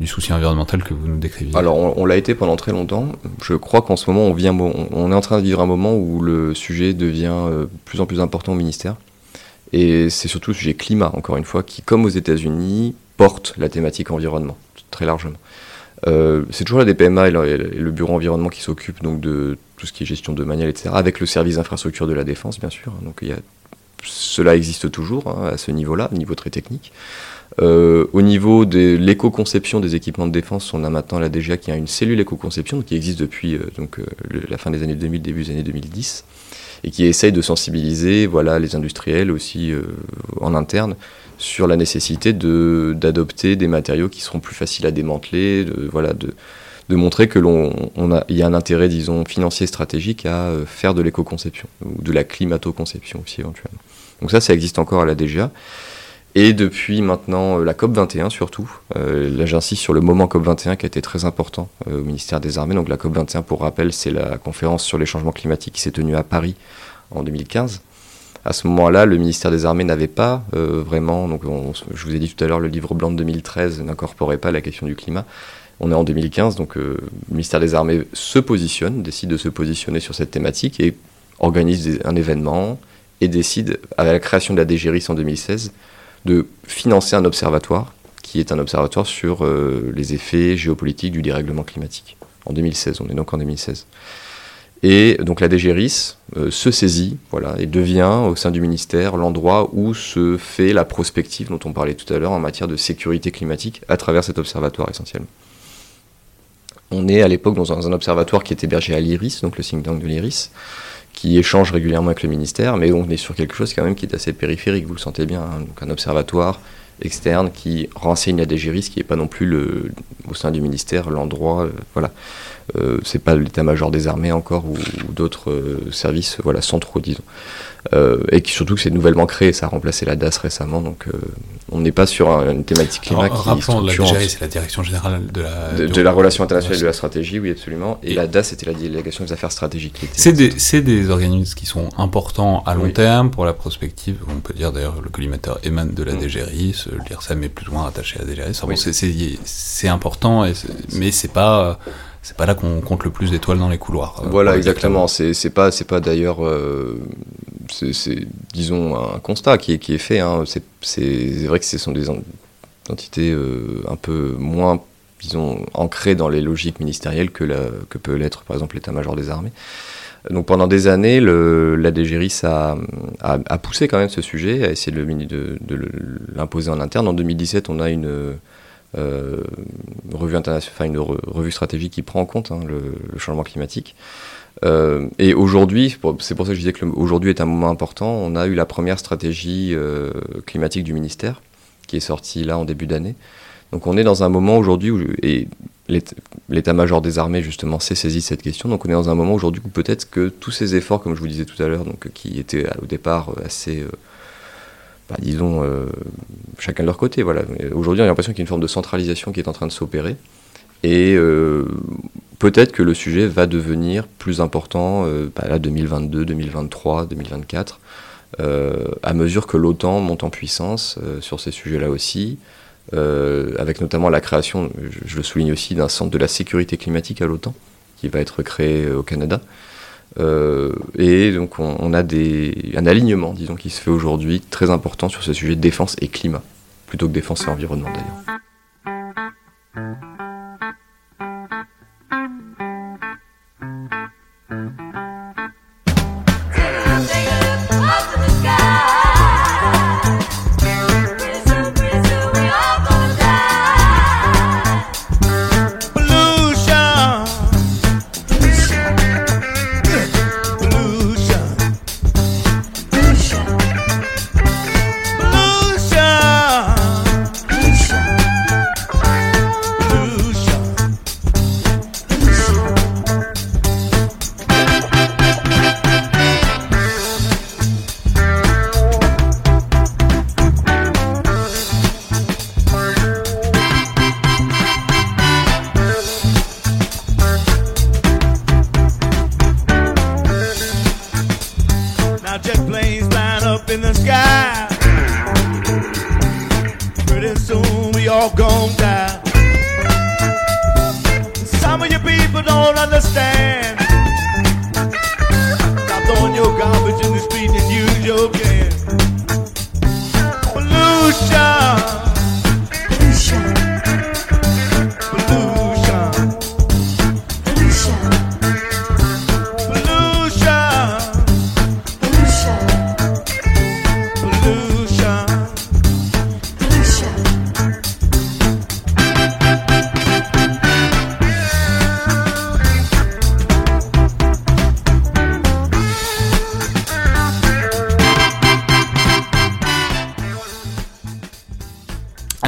du souci environnemental que vous nous décriviez Alors, on, l'a été pendant très longtemps. Je crois qu'en ce moment, on, vient, on, est en train de vivre un moment où le sujet devient de euh, plus en plus important au ministère. Et c'est surtout le sujet climat, encore une fois, qui, comme aux États-Unis, porte la thématique environnement, très largement. Euh, c'est toujours la DPMA et le, bureau environnement qui s'occupe donc de tout ce qui est gestion de manuel, etc., avec le service d'infrastructure de la défense, bien sûr. Donc cela existe toujours hein, à ce niveau-là, niveau très technique. Euh, au niveau de l'éco-conception des équipements de défense, on a maintenant la DGA qui a une cellule éco-conception qui existe depuis euh, donc, euh, la fin des années 2000, début des années 2010, et qui essaye de sensibiliser voilà, les industriels aussi en interne sur la nécessité d'adopter des matériaux qui seront plus faciles à démanteler, de, voilà, de, de montrer que l'on il y a un intérêt, disons, financier stratégique à faire de l'éco-conception, ou de la climato-conception aussi éventuellement. Donc ça, ça existe encore à la DGA. Et depuis maintenant la COP 21 surtout, là j'insiste sur le moment COP 21 qui a été très important au ministère des Armées. Donc la COP 21 pour rappel c'est la conférence sur les changements climatiques qui s'est tenue à Paris en 2015. À ce moment-là, le ministère des Armées n'avait pas vraiment, donc je vous ai dit tout à l'heure, le livre blanc de 2013 n'incorporait pas la question du climat. On est en 2015, donc le ministère des Armées se positionne, décide de se positionner sur cette thématique et organise un événement et décide, à la création de la DGRIS en 2016, de financer un observatoire qui est un observatoire sur euh, les effets géopolitiques du dérèglement climatique. En 2016, on est donc en 2016. Et donc la DGRIS euh, se saisit voilà, et devient au sein du ministère l'endroit où se fait la prospective dont on parlait tout à l'heure en matière de sécurité climatique à travers cet observatoire essentiellement. On est à l'époque dans un, observatoire qui est hébergé à l'IRIS, donc le think tank de l'IRIS, qui échange régulièrement avec le ministère, mais on est sur quelque chose quand même qui est assez périphérique, vous le sentez bien, hein. donc un observatoire externe qui renseigne la DGRIS, qui n'est pas non plus au sein du ministère l'endroit, euh, voilà, euh, c'est pas l'état-major des armées encore ou, d'autres euh, services, voilà, centraux disons. Euh, et qui, surtout que c'est nouvellement créé, ça a remplacé la DAS récemment, donc euh, on n'est pas sur une thématique climat Alors, qui rappelons, la DGRI, c'est la direction générale de la... De, de la relation internationale et de la stratégie, oui absolument, et, et la DAS c'était la délégation des affaires stratégiques. C'est des, des, organismes qui sont importants à long oui. terme pour la prospective, on peut dire d'ailleurs le collimateur émane de la mm. DGRI, l'IRSAM est plus ou moins attaché à la DGRI, oui. c'est important, et mais c'est pas c'est pas là qu'on compte le plus d'étoiles dans les couloirs. Euh, voilà, exactement. C'est pas, c'est pas d'ailleurs, euh, c'est disons un constat qui est, qui est fait. Hein. C'est vrai que ce sont des entités euh, un peu moins, disons, ancrées dans les logiques ministérielles que, la, que peut l'être, par exemple, l'état-major des armées. Donc pendant des années, le, la DGRIS a, a, a, poussé quand même ce sujet, a essayé de, de, de l'imposer en interne. En 2017, on a une revue internationale, une re, revue stratégique qui prend en compte hein, le, changement climatique. Euh, et aujourd'hui, c'est pour ça que je disais que aujourd'hui est un moment important. On a eu la première stratégie euh, climatique du ministère qui est sortie là en début d'année. Donc on est dans un moment aujourd'hui où et l'état-major des armées justement s'est saisi de cette question. Donc on est dans un moment aujourd'hui où peut-être que tous ces efforts, comme je vous disais tout à l'heure, donc qui étaient au départ assez euh, bah, disons, euh, chacun de leur côté. Voilà. Aujourd'hui, on a l'impression qu'il y a une forme de centralisation qui est en train de s'opérer. Et euh, peut-être que le sujet va devenir plus important euh, bah, là, 2022, 2023, 2024, euh, à mesure que l'OTAN monte en puissance euh, sur ces sujets-là aussi, avec notamment la création, je, je le souligne aussi, d'un centre de la sécurité climatique à l'OTAN, qui va être créé au Canada. Euh, et donc on, a des, un alignement, disons, qui se fait aujourd'hui très important sur ce sujet de défense et climat, plutôt que défense et environnement d'ailleurs.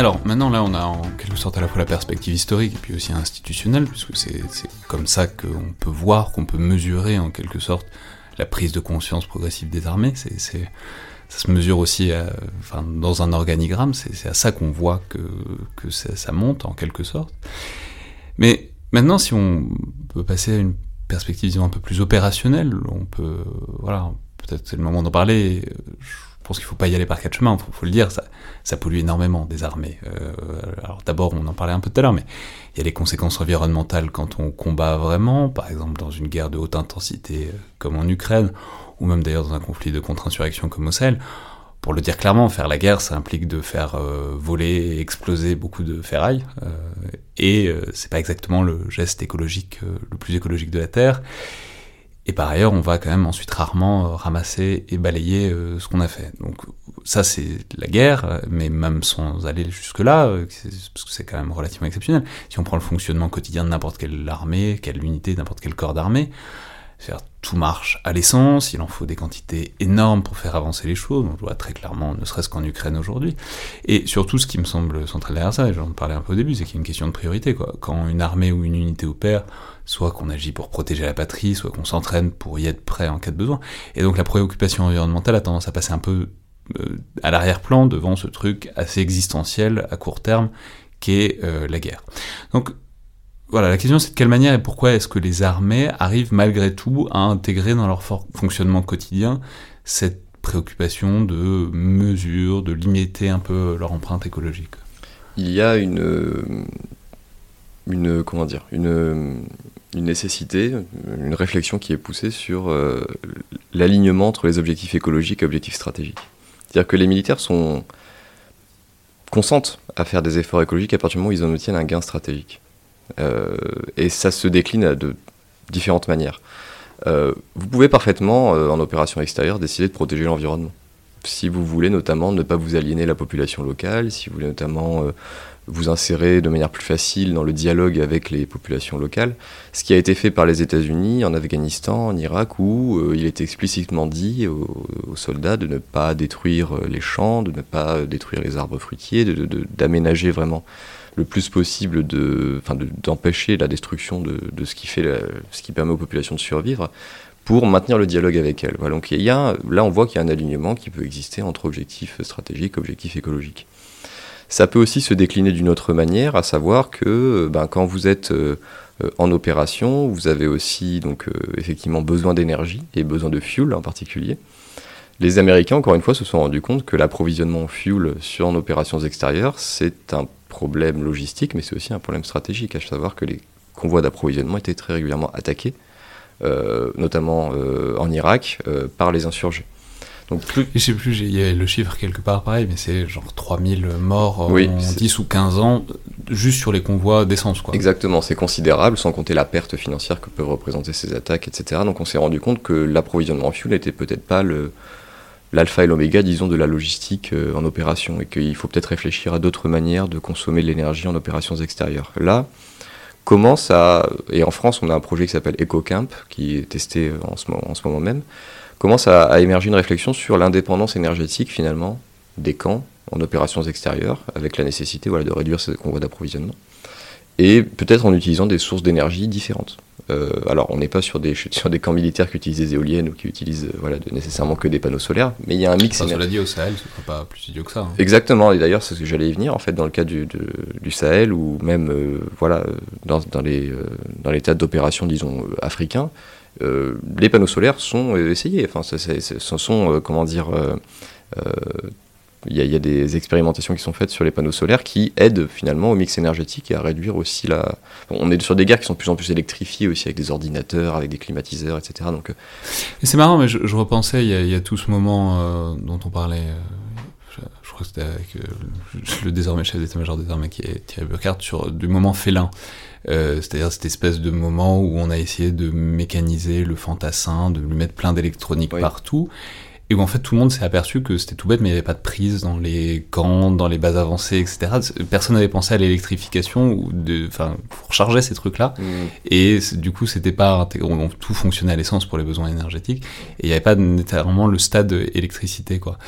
Alors maintenant là on a en quelque sorte à la fois la perspective historique et puis aussi institutionnelle puisque c'est comme ça qu'on peut voir, qu'on peut mesurer en quelque sorte la prise de conscience progressive des armées. Ça se mesure aussi enfin, dans un organigramme, c'est à ça qu'on voit que, que ça, monte en quelque sorte. Mais maintenant, si on peut passer à une perspective disons, un peu plus opérationnelle, on peut, voilà, peut-être c'est le moment d'en parler. Je pense qu'il faut pas y aller par quatre chemins, faut, faut le dire, ça, ça pollue énormément des armées. Euh, alors d'abord, on en parlait un peu tout à l'heure, mais il y a les conséquences environnementales quand on combat vraiment, par exemple dans une guerre de haute intensité euh, comme en Ukraine, ou même d'ailleurs dans un conflit de contre-insurrection comme au Sahel. Pour le dire clairement, faire la guerre, ça implique de faire euh, voler exploser beaucoup de ferraille, euh, et euh, c'est pas exactement le geste écologique le plus écologique de la Terre. Et par ailleurs, on va quand même ensuite rarement ramasser et balayer ce qu'on a fait. Donc ça, c'est la guerre, mais même sans aller jusque-là, parce que c'est quand même relativement exceptionnel. Si on prend le fonctionnement quotidien de n'importe quelle armée, quelle unité, n'importe quel corps d'armée, faire tout marche à l'essence, il en faut des quantités énormes pour faire avancer les choses, on le voit très clairement, ne serait-ce qu'en Ukraine aujourd'hui. Et surtout, ce qui me semble central derrière ça, et j'en parlais un peu au début, c'est qu'il y a une question de priorité. Quoi. Quand une armée ou une unité opère, soit qu'on agit pour protéger la patrie, soit qu'on s'entraîne pour y être prêt en cas de besoin. Et donc la préoccupation environnementale a tendance à passer un peu euh, à l'arrière-plan devant ce truc assez existentiel à court terme qu'est euh, la guerre. Donc voilà, la question c'est de quelle manière et pourquoi est-ce que les armées arrivent malgré tout à intégrer dans leur fonctionnement quotidien cette préoccupation de mesure, de limiter un peu leur empreinte écologique? Il y a une, une comment dire, une, nécessité, une réflexion qui est poussée sur euh, l'alignement entre les objectifs écologiques et objectifs stratégiques. C'est-à-dire que les militaires sont consentent à faire des efforts écologiques à partir du moment où ils en obtiennent un gain stratégique. Euh, et ça se décline de différentes manières. Euh, vous pouvez parfaitement, euh, en opération extérieure, décider de protéger l'environnement. Si vous voulez notamment ne pas vous aliéner la population locale, si vous voulez notamment vous insérer de manière plus facile dans le dialogue avec les populations locales, ce qui a été fait par les États-Unis en Afghanistan, en Irak, où il est explicitement dit aux, soldats de ne pas détruire les champs, de ne pas détruire les arbres fruitiers, d'aménager de, vraiment le plus possible de, d'empêcher la destruction de, ce qui fait ce qui permet aux populations de survivre pour maintenir le dialogue avec elles. Donc il y a, là on voit qu'il y a un alignement qui peut exister entre objectifs stratégiques objectifs écologiques. Ça peut aussi se décliner d'une autre manière, à savoir que ben, quand vous êtes euh, en opération, vous avez aussi donc euh, effectivement besoin d'énergie et besoin de fuel en particulier. Les Américains, encore une fois, se sont rendus compte que l'approvisionnement en fuel sur en opérations extérieures, c'est un problème logistique, mais c'est aussi un problème stratégique, à savoir que les convois d'approvisionnement étaient très régulièrement attaqués, euh, notamment euh, en Irak, euh, par les insurgés. Donc plus... Je sais plus, il y a le chiffre quelque part pareil, mais c'est genre 3000 morts en 10 ou 15 ans, juste sur les convois d'essence. Quoi. Exactement, c'est considérable, sans compter la perte financière que peuvent représenter ces attaques, etc. Donc on s'est rendu compte que l'approvisionnement en fuel n'était peut-être pas le, l'alpha et l'oméga, disons, de la logistique euh, en opération, et qu'il faut peut-être réfléchir à d'autres manières de consommer l'énergie en opérations extérieures. Là, commence à, et en France, on a un projet qui s'appelle EcoCamp, qui est testé euh, en ce, en ce moment même, commence à, émerger une réflexion sur l'indépendance énergétique, finalement, des camps en opérations extérieures, avec la nécessité de réduire ces convois d'approvisionnement, et peut-être en utilisant des sources d'énergie différentes. Euh, alors, on n'est pas sur des, sur des camps militaires qui utilisent des éoliennes ou qui utilisent euh, voilà, nécessairement que des panneaux solaires, mais il y a un mix. Enfin, cela dit, au Sahel, ce sera pas plus idiot que ça. Hein. Exactement, et d'ailleurs, c'est ce que j'allais y venir, en fait, dans le cas du, du Sahel, ou même euh, voilà, dans, dans, les, dans les tas d'opérations, disons, africains, les panneaux solaires sont essayés. Enfin, ce sont, comment dire, il y, a, des expérimentations qui sont faites sur les panneaux solaires qui aident finalement au mix énergétique et à réduire aussi la. on est sur des guerres qui sont de plus en plus électrifiées aussi avec des ordinateurs, avec des climatiseurs, etc. Donc. Euh, c'est marrant, mais je, repensais, il y, a, tout ce moment euh, dont on parlait. Euh, je, crois que c'était avec le désormais chef d'état-major des armées qui est Thierry Burkhardt sur du moment félin. c'est-à-dire cette espèce de moment où on a essayé de mécaniser le fantassin, de lui mettre plein d'électronique partout, et où en fait tout le monde s'est aperçu que c'était tout bête, mais il n'y avait pas de prise dans les camps, dans les bases avancées, etc. Personne n'avait pensé à l'électrification ou de, enfin, pour charger ces trucs-là. Mm. Et du coup, c'était pas tout fonctionnait à l'essence pour les besoins énergétiques, et il n'y avait pas nécessairement le stade électricité, quoi.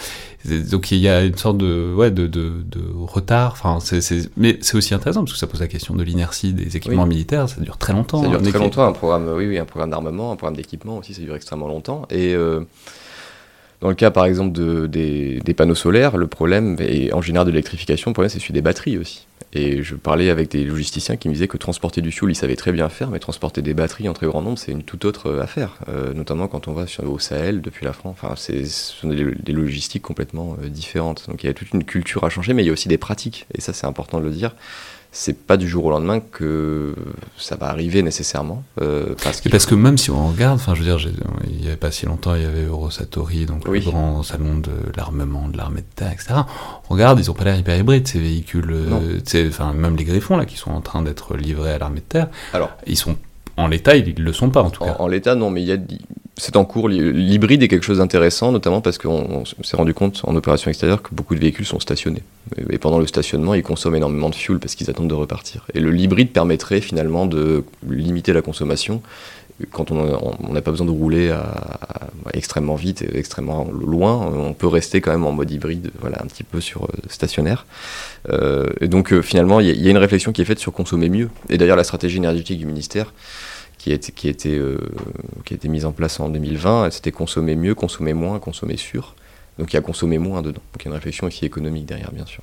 Donc il y a une sorte de, ouais, de, de, de retard. Enfin, c'est, mais c'est aussi intéressant parce que ça pose la question de l'inertie des équipements militaires. Ça dure très longtemps. Ça dure très longtemps. Un programme, oui, oui, un programme d'armement, un programme d'équipement aussi, ça dure extrêmement longtemps. Et euh, Dans le cas, par exemple, de, des, panneaux solaires, le problème, et en général de l'électrification, le problème, c'est celui des batteries aussi. Et je parlais avec des logisticiens qui me disaient que transporter du fuel, ils savaient très bien faire, mais transporter des batteries en très grand nombre, c'est une toute autre affaire. Euh, notamment quand on va sur, au Sahel, depuis la France. Enfin, ce sont des, des logistiques complètement euh, différentes. Donc il y a toute une culture à changer, mais il y a aussi des pratiques. Et ça, c'est important de le dire c'est pas du jour au lendemain que ça va arriver nécessairement. Euh, parce, parce que même si on regarde, enfin je veux dire, il n'y avait pas si longtemps, il y avait Eurosatori, donc le grand salon de l'armement, de l'armée de terre, etc. On regarde, ils ont pas l'air hyper hybrides ces véhicules, euh, enfin même les Griffons là qui sont en train d'être livrés à l'armée de terre. Alors, ils sont en l'état, ils ne le sont pas en tout cas. En, l'état, non, mais il y a, c'est en cours. L'hybride est quelque chose d'intéressant, notamment parce qu'on s'est rendu compte en opération extérieure que beaucoup de véhicules sont stationnés. Et pendant le stationnement, ils consomment énormément de fuel parce qu'ils attendent de repartir. Et le hybride permettrait finalement de limiter la consommation quand on n'a pas besoin de rouler extrêmement vite et extrêmement loin, on peut rester quand même en mode hybride, voilà, un petit peu sur euh, stationnaire. Euh, et donc euh, finalement, il y, a une réflexion qui est faite sur consommer mieux. Et d'ailleurs, la stratégie énergétique du ministère, qui a été, qui a qui a mise en place en 2020, c'était consommer mieux, consommer moins, consommer sûr. Donc il y a consommer moins dedans. Donc il y a une réflexion aussi économique derrière, bien sûr.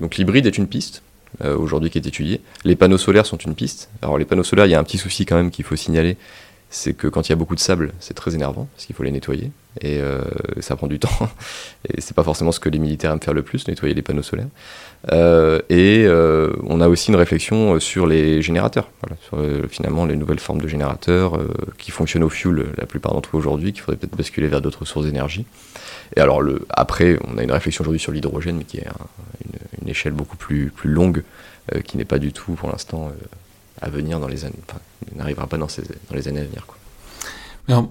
donc l'hybride est une piste. Euh, aujourd'hui qui est étudié. Les panneaux solaires sont une piste. Alors les panneaux solaires, il y a un petit souci quand même qu'il faut signaler, c'est que quand il y a beaucoup de sable, c'est très énervant parce qu'il faut les nettoyer et euh, ça prend du temps. et c'est pas forcément ce que les militaires aiment faire le plus, nettoyer les panneaux solaires. Euh, et on a aussi une réflexion sur les générateurs, sur finalement les nouvelles formes de générateurs qui fonctionnent au fuel la plupart d'entre eux aujourd'hui, qu'il faudrait peut-être basculer vers d'autres sources d'énergie. Et alors après, on a une réflexion aujourd'hui sur l'hydrogène, mais qui est une, échelle beaucoup plus, plus longue, euh, qui n'est pas du tout pour l'instant euh, à venir dans les années, enfin, n'arrivera pas dans, les années à venir.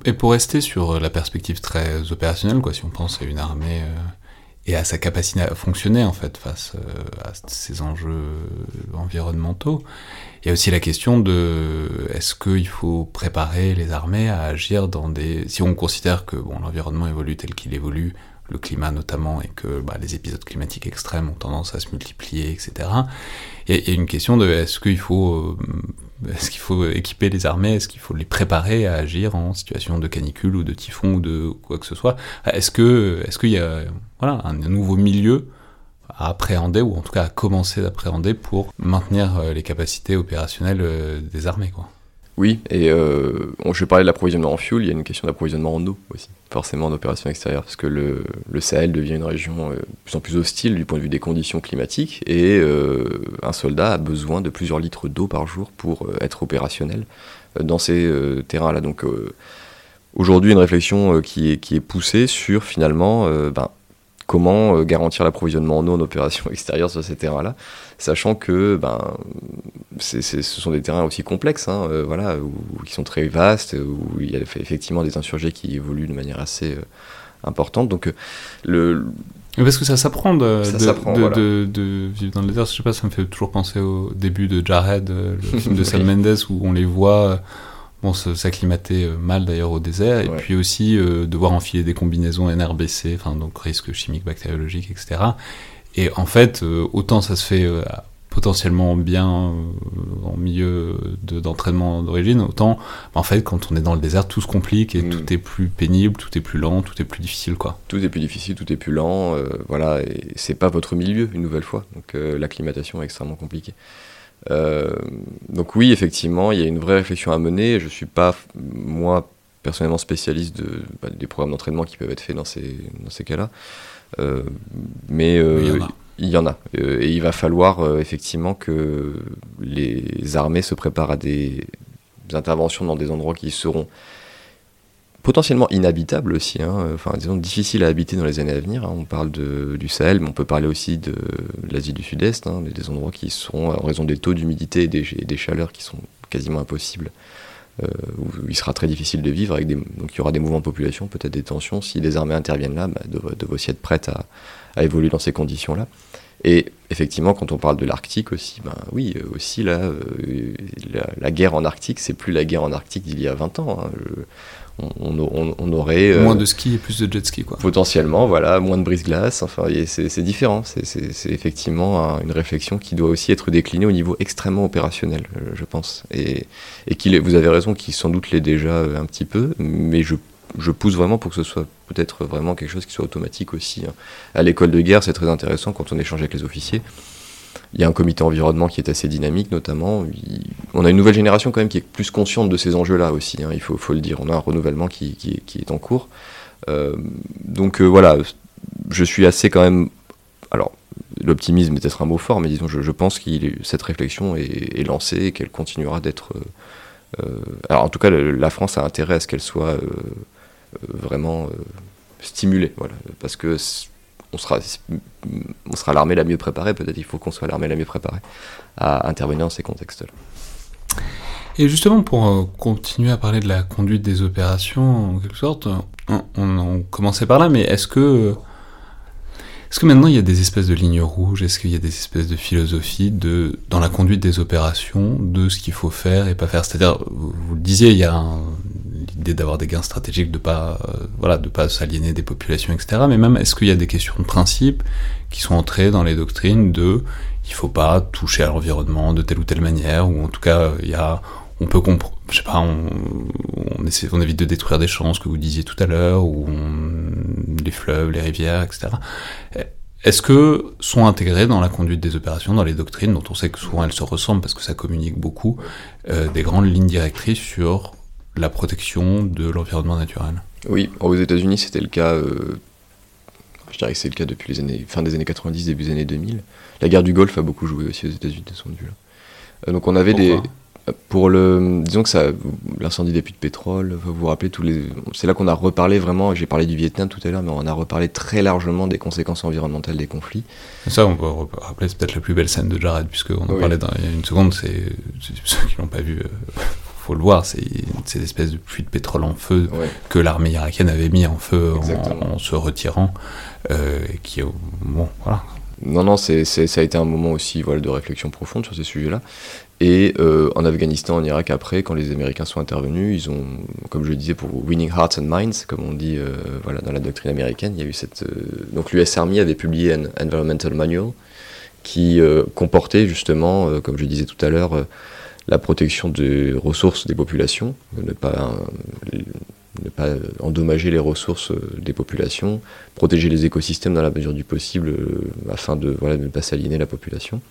Et pour rester sur euh, la perspective très opérationnelle, quoi, si on pense à une armée et à sa capacité à fonctionner en fait face à ces enjeux environnementaux, il y a aussi la question de est-ce qu'il faut préparer les armées à agir dans des... Si on considère que bon, l'environnement évolue tel qu'il évolue, le climat notamment, et que bah, les épisodes climatiques extrêmes ont tendance à se multiplier, etc. Y, a une question de est-ce qu'il faut, euh, est-ce qu'il faut équiper les armées, est-ce qu'il faut les préparer à agir en situation de canicule ou de typhon ou de quoi que ce soit? Est-ce que, est-ce qu'il y a voilà un, nouveau milieu à appréhender ou en tout cas à commencer d'appréhender pour maintenir euh, les capacités opérationnelles euh, des armées, oui, et euh, je vais parler de l'approvisionnement en fuel, il y a une question d'approvisionnement en eau aussi, forcément en opération extérieure, parce que le, Sahel devient une région euh, de plus en plus hostile du point de vue des conditions climatiques, et un soldat a besoin de plusieurs litres d'eau par jour pour être opérationnel dans ces terrains-là. Donc aujourd'hui, une réflexion qui, est, qui est poussée sur finalement ben, comment garantir l'approvisionnement en eau en opération extérieure sur ces terrains-là, sachant que ben, ce sont des terrains aussi complexes, hein, euh, voilà, qui sont très vastes, où il y a effectivement des insurgés qui évoluent de manière assez euh, importante. Donc, euh, le, parce que ça s'apprend de, de, de, vivre dans le désert. Je sais pas, ça me fait toujours penser au début de Jared, le film de Sam Mendes, où on les voit bon, s'acclimater mal d'ailleurs au désert, et puis aussi devoir enfiler des combinaisons NRBC, enfin donc risque chimique, bactériologique, etc. Et en fait, autant ça se fait potentiellement bien euh, en milieu d'entraînement d'origine, autant en fait quand on est dans le désert tout se complique et mm. tout est plus pénible, tout est plus lent, tout est plus difficile quoi. Tout est plus difficile, tout est plus lent, euh, voilà, et c'est pas votre milieu une nouvelle fois, donc euh, l'acclimatation est extrêmement compliquée. Donc oui, effectivement, il y a une vraie réflexion à mener. Je suis pas moi personnellement spécialiste de, bah, des programmes d'entraînement qui peuvent être faits dans ces, dans ces cas-là, mais il y en a. Euh, et il va falloir euh, effectivement que les armées se préparent à des interventions dans des endroits qui seront potentiellement inhabitables aussi, hein. enfin disons difficiles à habiter dans les années à venir. Hein. On parle du Sahel, mais on peut parler aussi de, l'Asie du Sud-Est, hein, des endroits qui sont, en raison des taux d'humidité et des, chaleurs qui sont quasiment impossibles, euh, où il sera très difficile de vivre, avec des, donc il y aura des mouvements de population, peut-être des tensions. Si les armées interviennent là, bah, doivent, aussi être prêtes à, évoluer dans ces conditions-là. Et effectivement, quand on parle de l'Arctique aussi, ben oui, euh, aussi là, euh, la, guerre en Arctique, c'est plus la guerre en Arctique d'il y a 20 ans. On, aurait euh, moins de ski et plus de jet ski, quoi. Potentiellement, voilà, moins de brise-glace. Enfin, c'est différent. C'est effectivement une réflexion qui doit aussi être déclinée au niveau extrêmement opérationnel, je pense. Et, et vous avez raison, qui sans doute l'est déjà un petit peu, mais je je pousse vraiment pour que ce soit peut-être vraiment quelque chose qui soit automatique aussi. hein. À l'école de guerre, c'est très intéressant quand on échange avec les officiers. Il y a un comité environnement qui est assez dynamique, notamment. On a une nouvelle génération quand même qui est plus consciente de ces enjeux-là aussi, hein, il faut, le dire. On a un renouvellement qui, est en cours. Euh, donc euh, voilà, je suis assez quand même. Alors, l'optimisme est peut-être un mot fort, mais disons, je, pense que cette réflexion est, lancée et qu'elle continuera d'être. euh, alors, en tout cas, la France a intérêt à ce qu'elle soit vraiment stimulée, parce que on sera, on sera l'armée la mieux préparée. Peut-être il faut qu'on soit l'armée la mieux préparée à intervenir dans ces contextes-là. Et justement, pour euh, continuer à parler de la conduite des opérations, en quelque sorte, on, commençait par là, mais est-ce que, est-ce que maintenant il y a des espèces de lignes rouges? Est-ce qu'il y a des espèces de philosophie de, dans la conduite des opérations de ce qu'il faut faire et pas faire? C'est-à-dire, vous le disiez, il y a un- d'avoir des gains stratégiques, de pas, euh, voilà, de pas s'aliéner des populations, etc. Mais même, est-ce qu'il y a des questions de principe qui sont entrées dans les doctrines de il faut pas toucher à l'environnement de telle ou telle manière, ou en tout cas, il y a on peut comprendre, je sais pas, on, essaie, on évite de détruire des champs, ce que vous disiez tout à l'heure, ou les fleuves, les rivières, etc. Est-ce que sont intégrées dans la conduite des opérations, dans les doctrines, dont on sait que souvent elles se ressemblent parce que ça communique beaucoup, euh, des grandes lignes directrices sur la protection de l'environnement naturel Oui, aux États-Unis, c'était le cas. euh, je dirais que c'est le cas depuis les années, fin des années 90, début des années 2000. La guerre du Golfe a beaucoup joué aussi aux États-Unis de de vue-là. Euh, donc on avait Pourquoi des. Pour le. Disons que ça. L'incendie des puits de pétrole, vous vous rappelez tous les. C'est là qu'on a reparlé vraiment. J'ai parlé du Vietnam tout à l'heure, mais on a reparlé très largement des conséquences environnementales des conflits. Ça, on peut rappeler, c'est peut-être la plus belle scène de Jared, puisqu'on en Oui. parlait dans, il y a une seconde, c'est c'est- ceux qui l'ont pas vu, euh, faut le voir, c'est c'est l'espèce de puits de pétrole en feu Ouais. que l'armée irakienne avait mis en feu en, se retirant, euh, qui, bon, voilà. Non, non, c'est, ça a été un moment aussi voilà, de réflexion profonde sur ces sujets-là. Et euh, en Afghanistan, en Irak, après, quand les Américains sont intervenus, ils ont, comme je le disais, pour Winning Hearts and Minds, comme on dit euh, voilà, dans la doctrine américaine, il y a eu cette. euh, donc l'US Army avait publié un Environmental Manual qui euh, comportait justement, euh, comme je disais tout à l'heure, euh, la protection des ressources des populations, ne pas, ne pas endommager les ressources des populations, protéger les écosystèmes dans la mesure du possible euh, afin de, voilà, de ne pas s'aliéner la population.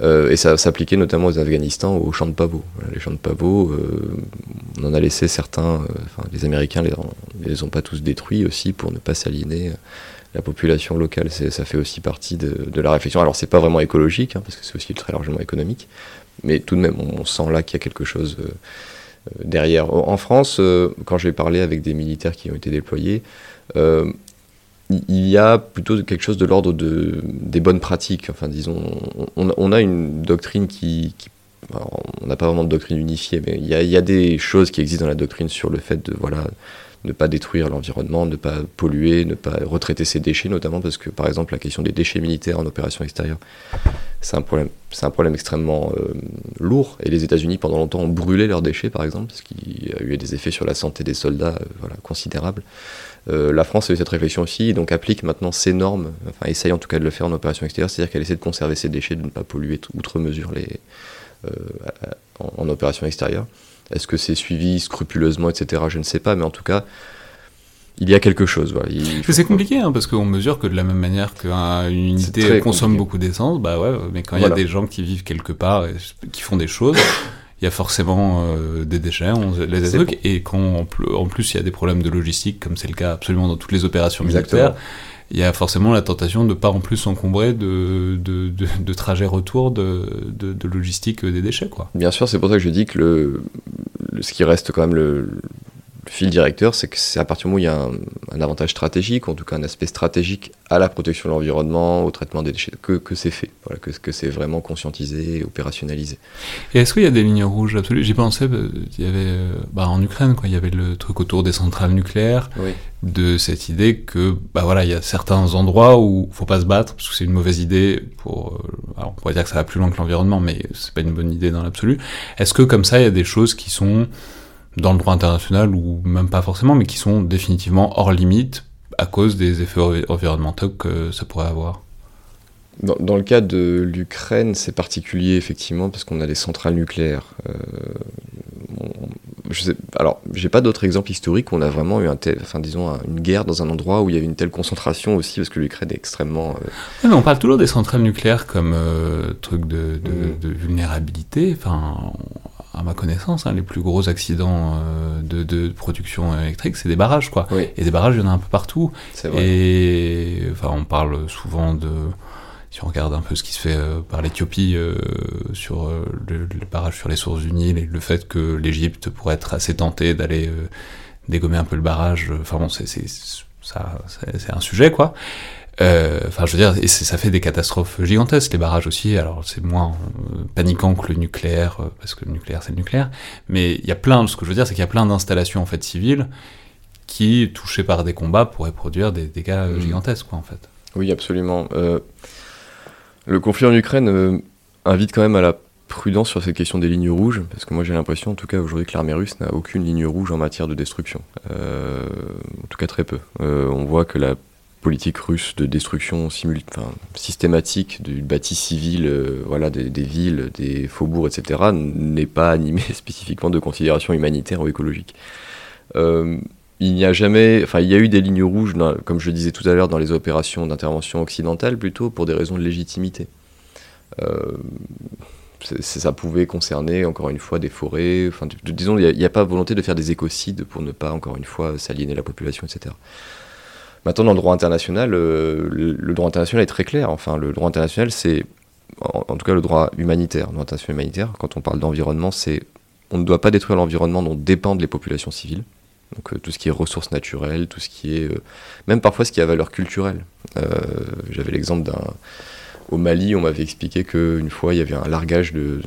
Euh, et ça s'appliquait notamment aux Afghanistan, aux champs de pavots. Les champs de pavots, euh, on en a laissé certains, les Américains les, les ont pas tous détruits aussi pour ne pas s'aliéner euh, la population locale. Ça fait aussi partie de, de la réflexion. Alors c'est pas vraiment écologique, hein, parce que c'est aussi très largement économique, mais tout de même on, sent là qu'il y a quelque chose euh, euh, derrière. En France, euh, quand j'ai parlé avec des militaires qui ont été déployés, il- y a plutôt quelque chose de l'ordre de, des bonnes pratiques. Enfin, disons, on, a une doctrine qui. on n'a pas vraiment de doctrine unifiée, mais il y, a, y a des choses qui existent dans la doctrine sur le fait de voilà, ne pas détruire l'environnement, ne pas polluer, ne pas retraiter ses déchets, notamment parce que, par exemple, la question des déchets militaires en opération extérieure, c'est un problème, c'est un problème extrêmement euh, lourd. Et les États-Unis, pendant longtemps, ont brûlé leurs déchets, par exemple, ce qui a eu des effets sur la santé des soldats euh, voilà, considérables. Euh, la France a eu cette réflexion aussi, et donc applique maintenant ces normes, enfin essaye en tout cas de le faire en opération extérieure, c'est-à-dire qu'elle essaie de conserver ses déchets, de ne pas polluer outre mesure les, en, en opération extérieure. Est-ce que c'est suivi scrupuleusement, etc. Je ne sais pas, mais en tout cas, il y a quelque chose. Voilà. C'est compliqué, hein, parce qu'on mesure que de la même manière qu'une unité consomme compliqué. beaucoup d'essence, bah ouais, mais quand il y a des gens qui vivent quelque part et qui font des choses, il y a forcément euh, des déchets, on les C'est trucs, et quand en plus, en plus il y a des problèmes de logistique, comme c'est le cas absolument dans toutes les opérations Exactement. militaires, il y a forcément la tentation de pas en plus s'encombrer de, trajets retour de, de, logistique des déchets, quoi. Bien sûr, c'est pour ça que je dis que le- ce qui reste quand même le, le fil directeur, c'est que c'est à partir du moment où il y a un, un avantage stratégique, en tout cas un aspect stratégique à la protection de l'environnement, au traitement des déchets, que, que c'est fait, voilà, que, que c'est vraiment conscientisé et opérationnalisé. Et est-ce qu'il y a des lignes rouges absolues? J'y pensais, euh, il y avait, euh, bah, en Ukraine, quoi, il y avait le truc autour des centrales nucléaires, Oui. de cette idée que, bah voilà, il y a certains endroits où faut pas se battre, parce que c'est une mauvaise idée pour, euh, alors on pourrait dire que ça va plus loin que l'environnement, mais c'est pas une bonne idée dans l'absolu. Est-ce que comme ça, il y a des choses qui sont dans le droit international, ou même pas forcément, mais qui sont définitivement hors limite à cause des effets envi- environnementaux que ça pourrait avoir Dans, dans le cas de l'Ukraine, c'est particulier effectivement parce qu'on a des centrales nucléaires. Euh, on- je sais, alors, j'ai pas d'autres exemples historiques où on a vraiment eu un tel, enfin, disons, une guerre dans un endroit où il y avait une telle concentration aussi, parce que l'Ukraine est extrêmement. mais on parle toujours des centrales nucléaires comme truc de, de, mm. de, vulnérabilité. Enfin, à ma connaissance, hein, les plus gros accidents euh, de, production électrique, c'est des barrages, quoi. Et des barrages, il y en a un peu partout. Et enfin, on parle souvent de. Si on regarde un peu ce qui se fait euh, par l'Éthiopie euh, sur le, barrage sur les sources du Nil et le fait que l'Égypte pourrait être assez tentée d'aller dégommer un peu le barrage, enfin bon, c'est un sujet, quoi. Euh, enfin, je veux dire, et ça fait des catastrophes gigantesques, les barrages aussi. Alors, c'est moins euh, paniquant que le nucléaire, euh, parce que le nucléaire, c'est le nucléaire. Mais il y a plein, ce que je veux dire, c'est qu'il y a plein d'installations, en fait, civiles qui, touchées par des combats, pourraient produire des dégâts mmh. gigantesques, quoi, en fait. Oui, absolument. le conflit en Ukraine invite quand même à la prudence sur cette question des lignes rouges, parce que moi j'ai l'impression en tout cas aujourd'hui que l'armée russe n'a aucune ligne rouge en matière de destruction. en tout cas très peu. on voit que la politique russe de destruction systématique du bâti civil, euh, voilà, des, villes, des faubourgs, etc., n'est pas animée spécifiquement de considérations humanitaires ou écologiques. Euh, il n'y a jamais, enfin, il y a eu des lignes rouges, comme je le disais tout à l'heure, dans les opérations d'intervention occidentale, plutôt pour des raisons de légitimité. Euh, ça pouvait concerner, encore une fois, des forêts. Enfin, disons, il n'y a, a, pas volonté de faire des écocides pour ne pas, encore une fois, s'aliéner la population, etc. Maintenant, dans le droit international, euh, le, droit international est très clair. Enfin, le droit international, c'est, en, tout cas, le droit humanitaire. Le droit international humanitaire, quand on parle d'environnement, c'est on ne doit pas détruire l'environnement dont dépendent les populations civiles. Donc euh, tout ce qui est ressources naturelles, tout ce qui est... Euh, même parfois ce qui a valeur culturelle. J'avais l'exemple d'un... Au Mali, on m'avait expliqué qu'une fois, il y avait un largage de,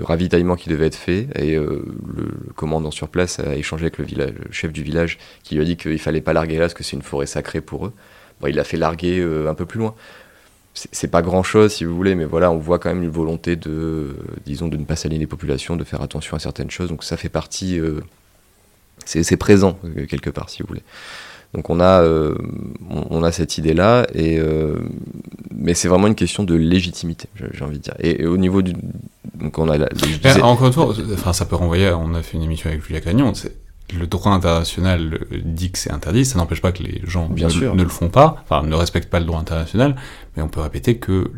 ravitaillement qui devait être fait et euh, le, commandant sur place a échangé avec le, chef du village qui lui a dit qu'il fallait pas larguer là parce que c'est une forêt sacrée pour eux. Il l'a fait larguer euh, un peu plus loin. C'est pas grand chose si vous voulez, mais voilà, on voit quand même une volonté de, disons, de ne pas salir les populations, de faire attention à certaines choses. Donc ça fait partie, euh, c'est présent quelque part si vous voulez. Donc on a, on, a cette idée-là, et mais c'est vraiment une question de légitimité, j'ai envie de dire. Et, au niveau du, donc on a la, encore une fois, enfin ça peut renvoyer. On a fait une émission avec Julia Gagnon le droit international dit que c'est interdit, ça n'empêche pas que les gens Bien ne, sûr. ne, le font pas, enfin ne respectent pas le droit international, mais on peut répéter que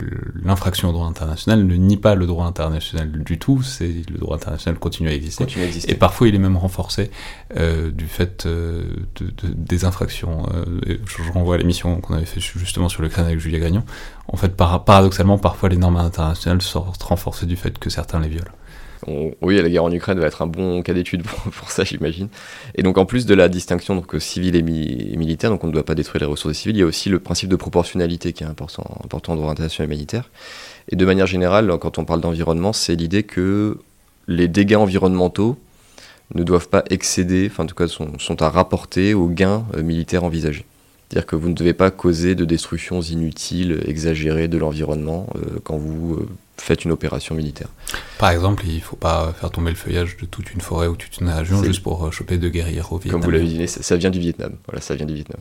l'infraction au droit international ne nie pas le droit international du tout, c'est le droit international continue à exister, continue à exister. et parfois il est même renforcé euh, du fait euh, de, de, des infractions. Euh, je, renvoie à l'émission qu'on avait fait justement sur le crâne avec Julia Gagnon. En fait, paradoxalement, parfois les normes internationales sortent renforcées du fait que certains les violent oui, la guerre en Ukraine va être un bon cas d'étude pour, ça, j'imagine. Et donc, en plus de la distinction donc, civile et, militaire, donc on ne doit pas détruire les ressources civiles, il y a aussi le principe de proportionnalité qui est important, important dans l'orientation militaire. Et de manière générale, quand on parle d'environnement, c'est l'idée que les dégâts environnementaux ne doivent pas excéder, enfin en tout cas sont, sont à rapporter aux gains euh, militaires envisagés. C'est-à-dire que vous ne devez pas causer de destructions inutiles, exagérées de l'environnement euh, quand vous euh, faites une opération militaire. Par exemple, il ne faut pas faire tomber le feuillage de toute une forêt ou toute une région juste pour euh, choper de guerriers au Vietnam. Comme vous l'avez dit, ça vient du Vietnam. Voilà, ça vient du Vietnam.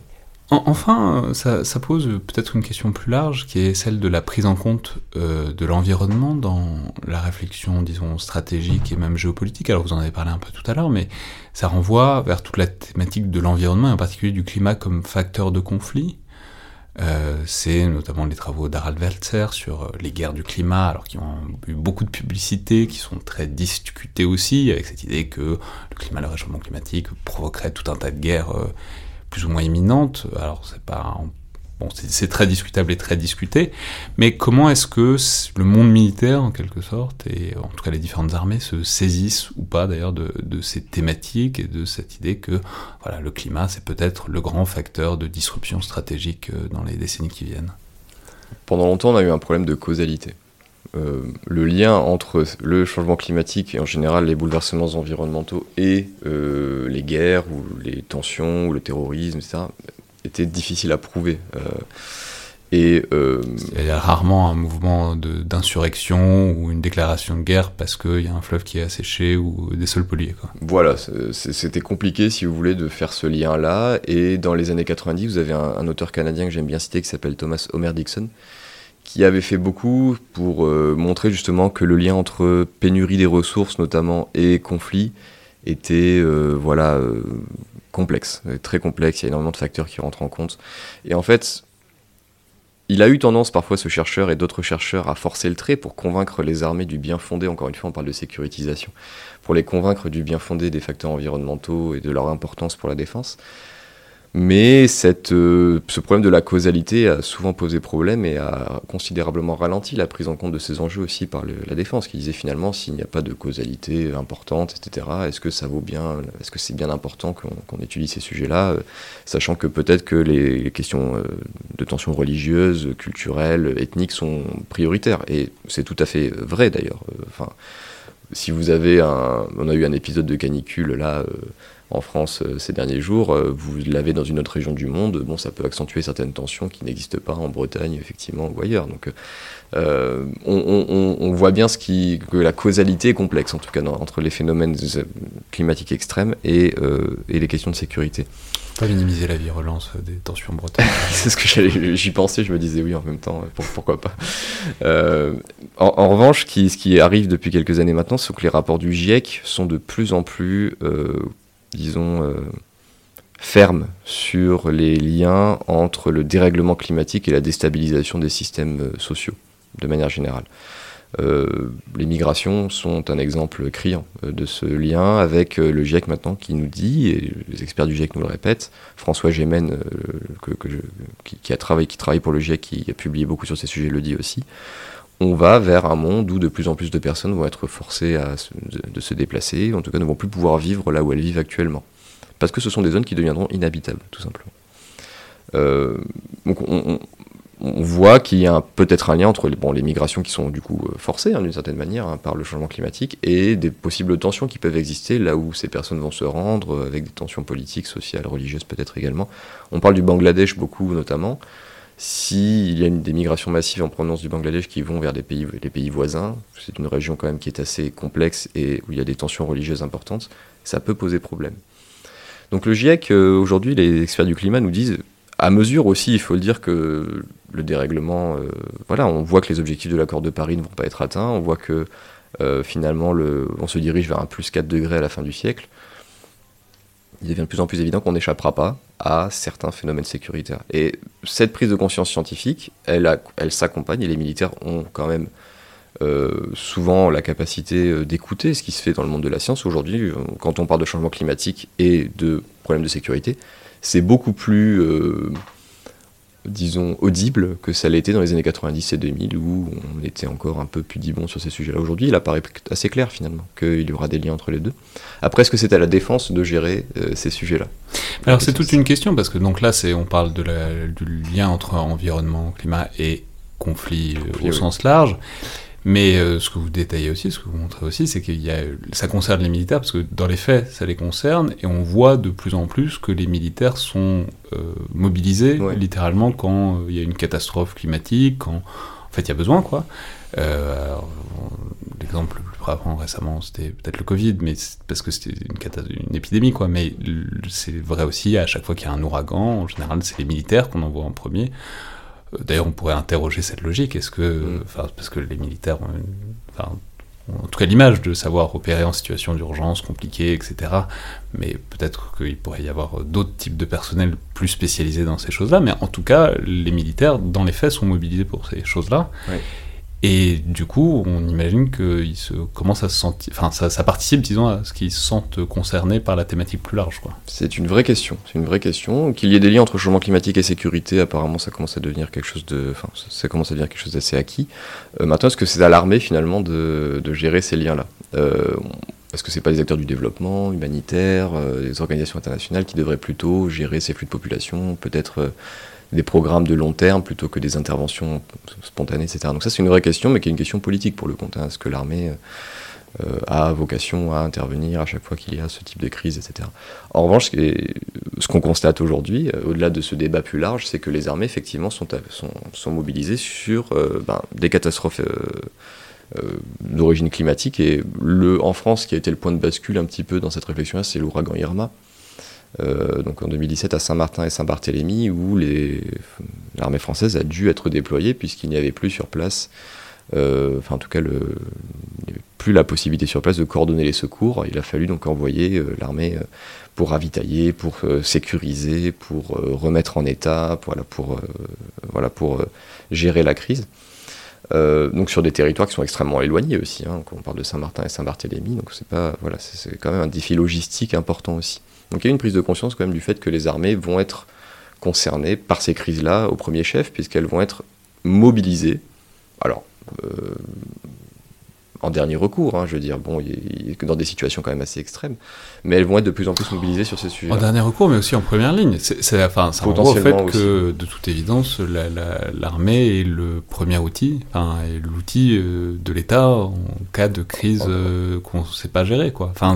Enfin, ça, pose peut-être une question plus large qui est celle de la prise en compte euh, de l'environnement dans la réflexion, disons, stratégique et même géopolitique. Alors vous en avez parlé un peu tout à l'heure, mais ça renvoie vers toute la thématique de l'environnement, et en particulier du climat comme facteur de conflit. Euh, c'est notamment les travaux d'Harald Welzer sur euh, les guerres du climat, alors qui ont eu beaucoup de publicité, qui sont très discutés aussi, avec cette idée que le climat, le réchauffement climatique provoquerait tout un tas de guerres euh, plus ou moins imminentes. Alors c'est pas, c'est très discutable et très discuté, mais comment est-ce que le monde militaire, en quelque sorte, et en tout cas les différentes armées, se saisissent ou pas d'ailleurs de, ces thématiques et de cette idée que voilà, le climat, c'est peut-être le grand facteur de disruption stratégique euh, dans les décennies qui viennent? Pendant longtemps, on a eu un problème de causalité. Euh, le lien entre le changement climatique et en général les bouleversements environnementaux et euh, les guerres ou les tensions ou le terrorisme, etc., était difficile à prouver. Euh, et, il y a rarement un mouvement d'insurrection ou une déclaration de guerre parce qu'il y a un fleuve qui est asséché ou des sols pollués. Quoi. Voilà, c'était compliqué si vous voulez de faire ce lien-là. Et dans les années 90, vous avez un, auteur canadien que j'aime bien citer qui s'appelle Thomas Homer Dixon, qui avait fait beaucoup pour montrer justement que le lien entre pénurie des ressources notamment et conflit était voilà complexe, très complexe. Il y a énormément de facteurs qui rentrent en compte. Et en fait, il a eu tendance parfois, ce chercheur et d'autres chercheurs, à forcer le trait pour convaincre les armées du bien fondé, encore une fois on parle de sécurisation, pour les convaincre du bien fondé des facteurs environnementaux et de leur importance pour la défense. Mais euh, ce problème de la causalité a souvent posé problème et a considérablement ralenti la prise en compte de ces enjeux aussi par la défense, qui disait finalement s'il n'y a pas de causalité importante, etc., est-ce que ça vaut bien, est-ce que c'est bien important qu'on étudie ces sujets-là, euh, sachant que peut-être que les, questions euh, de tension religieuse, culturelle, ethnique sont prioritaires. Et c'est tout à fait vrai d'ailleurs. Enfin, si vous avez un, on a eu un épisode de canicule là en France euh, ces derniers jours, euh, vous l'avez dans une autre région du monde, bon, ça peut accentuer certaines tensions qui n'existent pas en Bretagne, effectivement, ou ailleurs. Donc, euh, on, voit bien ce qui, que la causalité est complexe, en tout cas, entre les phénomènes climatiques extrêmes et, les questions de sécurité. Pas minimiser la virulence des tensions en Bretagne. C'est ce que j'y pensais, je me disais oui en même temps, pourquoi pas. en, revanche, qui, ce qui arrive depuis quelques années maintenant, c'est que les rapports du GIEC sont de plus en plus disons, euh, ferme sur les liens entre le dérèglement climatique et la déstabilisation des systèmes euh, sociaux, de manière générale. Euh, les migrations sont un exemple criant de ce lien avec le GIEC maintenant qui nous dit, et les experts du GIEC nous le répètent, François Gémen, qui, a travaillé, qui travaille pour le GIEC, qui a publié beaucoup sur ces sujets, le dit aussi, on va vers un monde où de plus en plus de personnes vont être forcées à de, se déplacer, en tout cas ne vont plus pouvoir vivre là où elles vivent actuellement. Parce que ce sont des zones qui deviendront inhabitables, tout simplement. Euh, donc on, voit qu'il y a peut-être un lien entre les migrations qui sont du coup euh, forcées hein, d'une certaine manière hein, par le changement climatique et des possibles tensions qui peuvent exister là où ces personnes vont se rendre, euh, avec des tensions politiques, sociales, religieuses peut-être également. On parle du Bangladesh beaucoup notamment. S'il y a des migrations massives en provenance du Bangladesh qui vont vers les pays voisins, c'est une région quand même qui est assez complexe et où il y a des tensions religieuses importantes, ça peut poser problème. Donc le GIEC, euh, aujourd'hui, les experts du climat nous disent, à mesure aussi, il faut le dire que le dérèglement, euh, voilà, on voit que les objectifs de l'accord de Paris ne vont pas être atteints, on voit que euh, finalement le, on se dirige vers un plus 4 degrés à la fin du siècle il devient de plus en plus évident qu'on n'échappera pas à certains phénomènes sécuritaires. Et cette prise de conscience scientifique, elle, elle s'accompagne, et les militaires ont quand même euh, souvent la capacité euh, d'écouter ce qui se fait dans le monde de la science. Aujourd'hui, euh, quand on parle de changement climatique et de problèmes de sécurité, c'est beaucoup plus disons, audible que ça l'était dans les années 90 et 2000, où on était encore un peu pudibond sur ces sujets-là. Aujourd'hui, il apparaît assez clair, finalement, qu'il y aura des liens entre les deux. Après, est-ce que c'est à la défense de gérer euh, ces sujets-là? Alors, c'est toute une question, parce que donc là, on parle de du lien entre environnement, climat et conflit, euh, au sens large. Mais euh, ce que vous détaillez aussi, ce que vous montrez aussi, c'est que ça concerne les militaires, parce que dans les faits, ça les concerne, et on voit de plus en plus que les militaires sont euh, mobilisés, littéralement, quand euh, il y a une catastrophe climatique, quand en fait il y a besoin, quoi. L'exemple le plus frappant récemment, c'était peut-être le Covid, mais parce que c'était une, une, épidémie, quoi. Mais c'est vrai aussi, à chaque fois qu'il y a un ouragan, en général, c'est les militaires qu'on envoie en premier. D'ailleurs, on pourrait interroger cette logique. Est-ce que, mm. parce que les militaires ont, en tout cas l'image de savoir opérer en situation d'urgence compliquée, etc. Mais peut-être qu'il pourrait y avoir d'autres types de personnel plus spécialisés dans ces choses-là. Mais en tout cas, les militaires, dans les faits, sont mobilisés pour ces choses-là. Et du coup, on imagine qu'ils se commencent à se sentir, enfin, ça, participe, disons, à ce qu'ils se sentent concernés par la thématique plus large. C'est une vraie question. C'est une vraie question. Qu'il y ait des liens entre changement climatique et sécurité, apparemment, ça commence à devenir quelque chose de, enfin, ça commence à devenir quelque chose d'assez acquis. Euh, maintenant, est-ce que c'est à l'armée finalement de, gérer ces liens-là? Euh, Est-ce que c'est pas les acteurs du développement humanitaire, euh, les organisations internationales qui devraient plutôt gérer ces flux de population, peut-être des programmes de long terme plutôt que des interventions spontanées, etc. Donc ça c'est une vraie question, mais qui est une question politique pour le compte. Hein. Est-ce que l'armée euh, a vocation à intervenir à chaque fois qu'il y a ce type de crise, etc. En revanche, ce qu'on constate aujourd'hui, euh, au-delà de ce débat plus large, c'est que les armées effectivement sont, mobilisées sur euh, ben, des catastrophes d'origine climatique. Et le, en France, qui a été le point de bascule un petit peu dans cette réflexion-là, c'est l'ouragan Irma. Donc en 2017 à Saint-Martin et Saint-Barthélemy, où l'armée française a dû être déployée puisqu'il n'y avait plus sur place, enfin en tout cas le, plus la possibilité sur place de coordonner les secours. Il a fallu donc envoyer l'armée pour ravitailler, pour sécuriser, pour remettre en état, voilà, pour gérer la crise. Euh, donc sur des territoires qui sont extrêmement éloignés aussi, hein, on parle de Saint-Martin et Saint-Barthélemy, donc c'est pas voilà, c'est quand même un défi logistique important aussi. Donc il y a une prise de conscience quand même du fait que les armées vont être concernées par ces crises-là au premier chef, puisqu'elles vont être mobilisées. Alors, euh, en dernier recours, hein, je veux dire, bon, dans des situations quand même assez extrêmes, mais elles vont être de plus en plus mobilisées sur ces sujets. En dernier recours, mais aussi en première ligne. C'est enfin, ça au fait que, de toute évidence, l'armée est le premier outil, enfin, l'outil euh, de l'État en cas de crise euh, qu'on ne sait pas gérer, quoi. Enfin,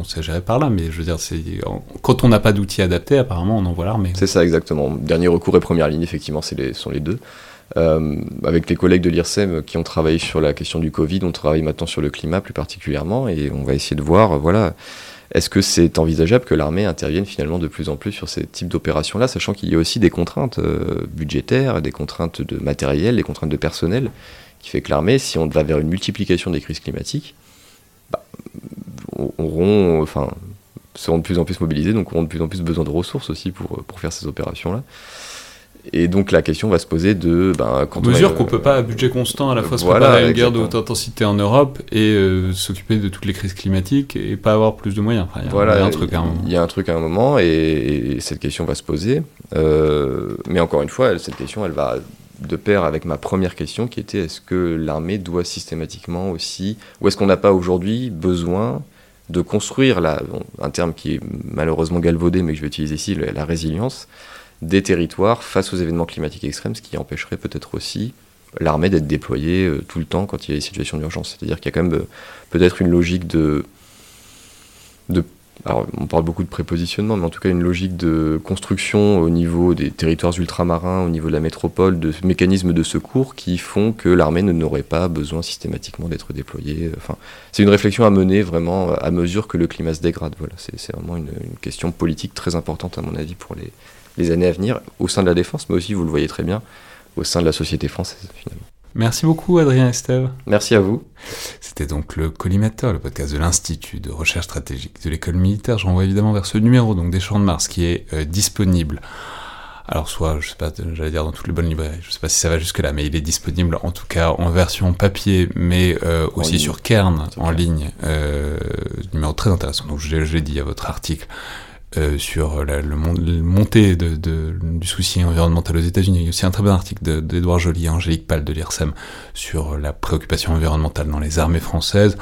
on sait gérer par là, mais je veux dire, c'est quand on n'a pas d'outils adaptés, apparemment, on envoie l'armée. C'est ça, exactement. Dernier recours et première ligne, effectivement, c'est les, sont les deux. Euh, avec les collègues de l'IRSEM qui ont travaillé sur la question du Covid, on travaille maintenant sur le climat plus particulièrement, et on va essayer de voir, voilà, est-ce que c'est envisageable que l'armée intervienne finalement de plus en plus sur ces types d'opérations-là, sachant qu'il y a aussi des contraintes euh, budgétaires, des contraintes de matériel, des contraintes de personnel, qui fait que l'armée, si on va vers une multiplication des crises climatiques, bah, seront de plus en plus mobilisés, donc auront de plus en plus besoin de ressources aussi pour, pour faire ces opérations-là. Et donc la question va se poser de... Ben, quand mesure qu'on ne peut pas à budget constant à la fois se préparer à une guerre de haute intensité en Europe et euh, s'occuper de toutes les crises climatiques et pas avoir plus de moyens. il, y a, un truc à un moment. Il y a un truc à un moment et, cette question va se poser. Euh, mais encore une fois, cette question, elle va de pair avec ma première question qui était est-ce que l'armée doit systématiquement aussi... Ou est-ce qu'on n'a pas aujourd'hui besoin de construire, la, un terme qui est malheureusement galvaudé mais que je vais utiliser ici, la résilience des territoires face aux événements climatiques extrêmes, ce qui empêcherait peut-être aussi l'armée d'être déployée euh, tout le temps quand il y a des situations d'urgence. C'est-à-dire qu'il y a quand même euh, peut-être une logique de, alors on parle beaucoup de prépositionnement, mais en tout cas une logique de construction au niveau des territoires ultramarins, au niveau de la métropole, de mécanismes de secours qui font que l'armée n'aurait pas besoin systématiquement d'être déployée. Enfin, c'est une réflexion à mener vraiment à mesure que le climat se dégrade. Voilà, c'est vraiment une, question politique très importante à mon avis pour les, les années à venir au sein de la défense, mais aussi, vous le voyez très bien, au sein de la société française finalement. Merci beaucoup Adrien Estève. Merci à vous. C'était donc le Collimateur, le podcast de l'Institut de recherche stratégique de l'école militaire. Je renvoie évidemment vers ce numéro donc des Champs de Mars qui est euh, disponible. Alors soit, je sais pas, j'allais dire dans toutes les bonnes librairies, je sais pas si ça va jusque là, mais il est disponible en tout cas en version papier, mais euh, aussi sur Kern en ligne. Euh, numéro très intéressant. Donc je, je l'ai dit à votre article euh, sur la le, montée de, du souci environnemental aux États-Unis. Il y a aussi un très bon article d'Edouard Joly et Angélique Pal de l'IRSEM sur la préoccupation environnementale dans les armées françaises.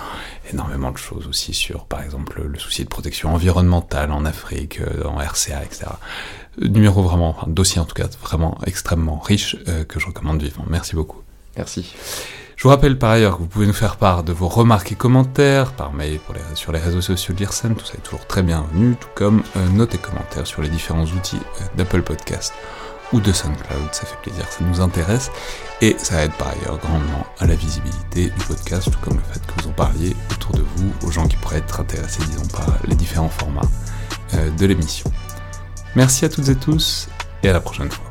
Énormément de choses aussi sur, par exemple, le souci de protection environnementale en Afrique, euh, en RCA, etc. Numéro vraiment, enfin, dossier en tout cas, vraiment extrêmement riche euh, que je recommande vivement. Merci beaucoup. Merci. Je vous rappelle par ailleurs que vous pouvez nous faire part de vos remarques et commentaires par mail sur les réseaux sociaux de tout ça est toujours très bienvenu, tout comme euh, notes et commentaires sur les différents outils euh, d'Apple Podcast ou de SoundCloud, ça fait plaisir, ça nous intéresse, et ça aide par ailleurs grandement à la visibilité du podcast, tout comme le fait que vous en parliez autour de vous, aux gens qui pourraient être intéressés, disons, par les différents formats euh, de l'émission. Merci à toutes et tous, et à la prochaine fois.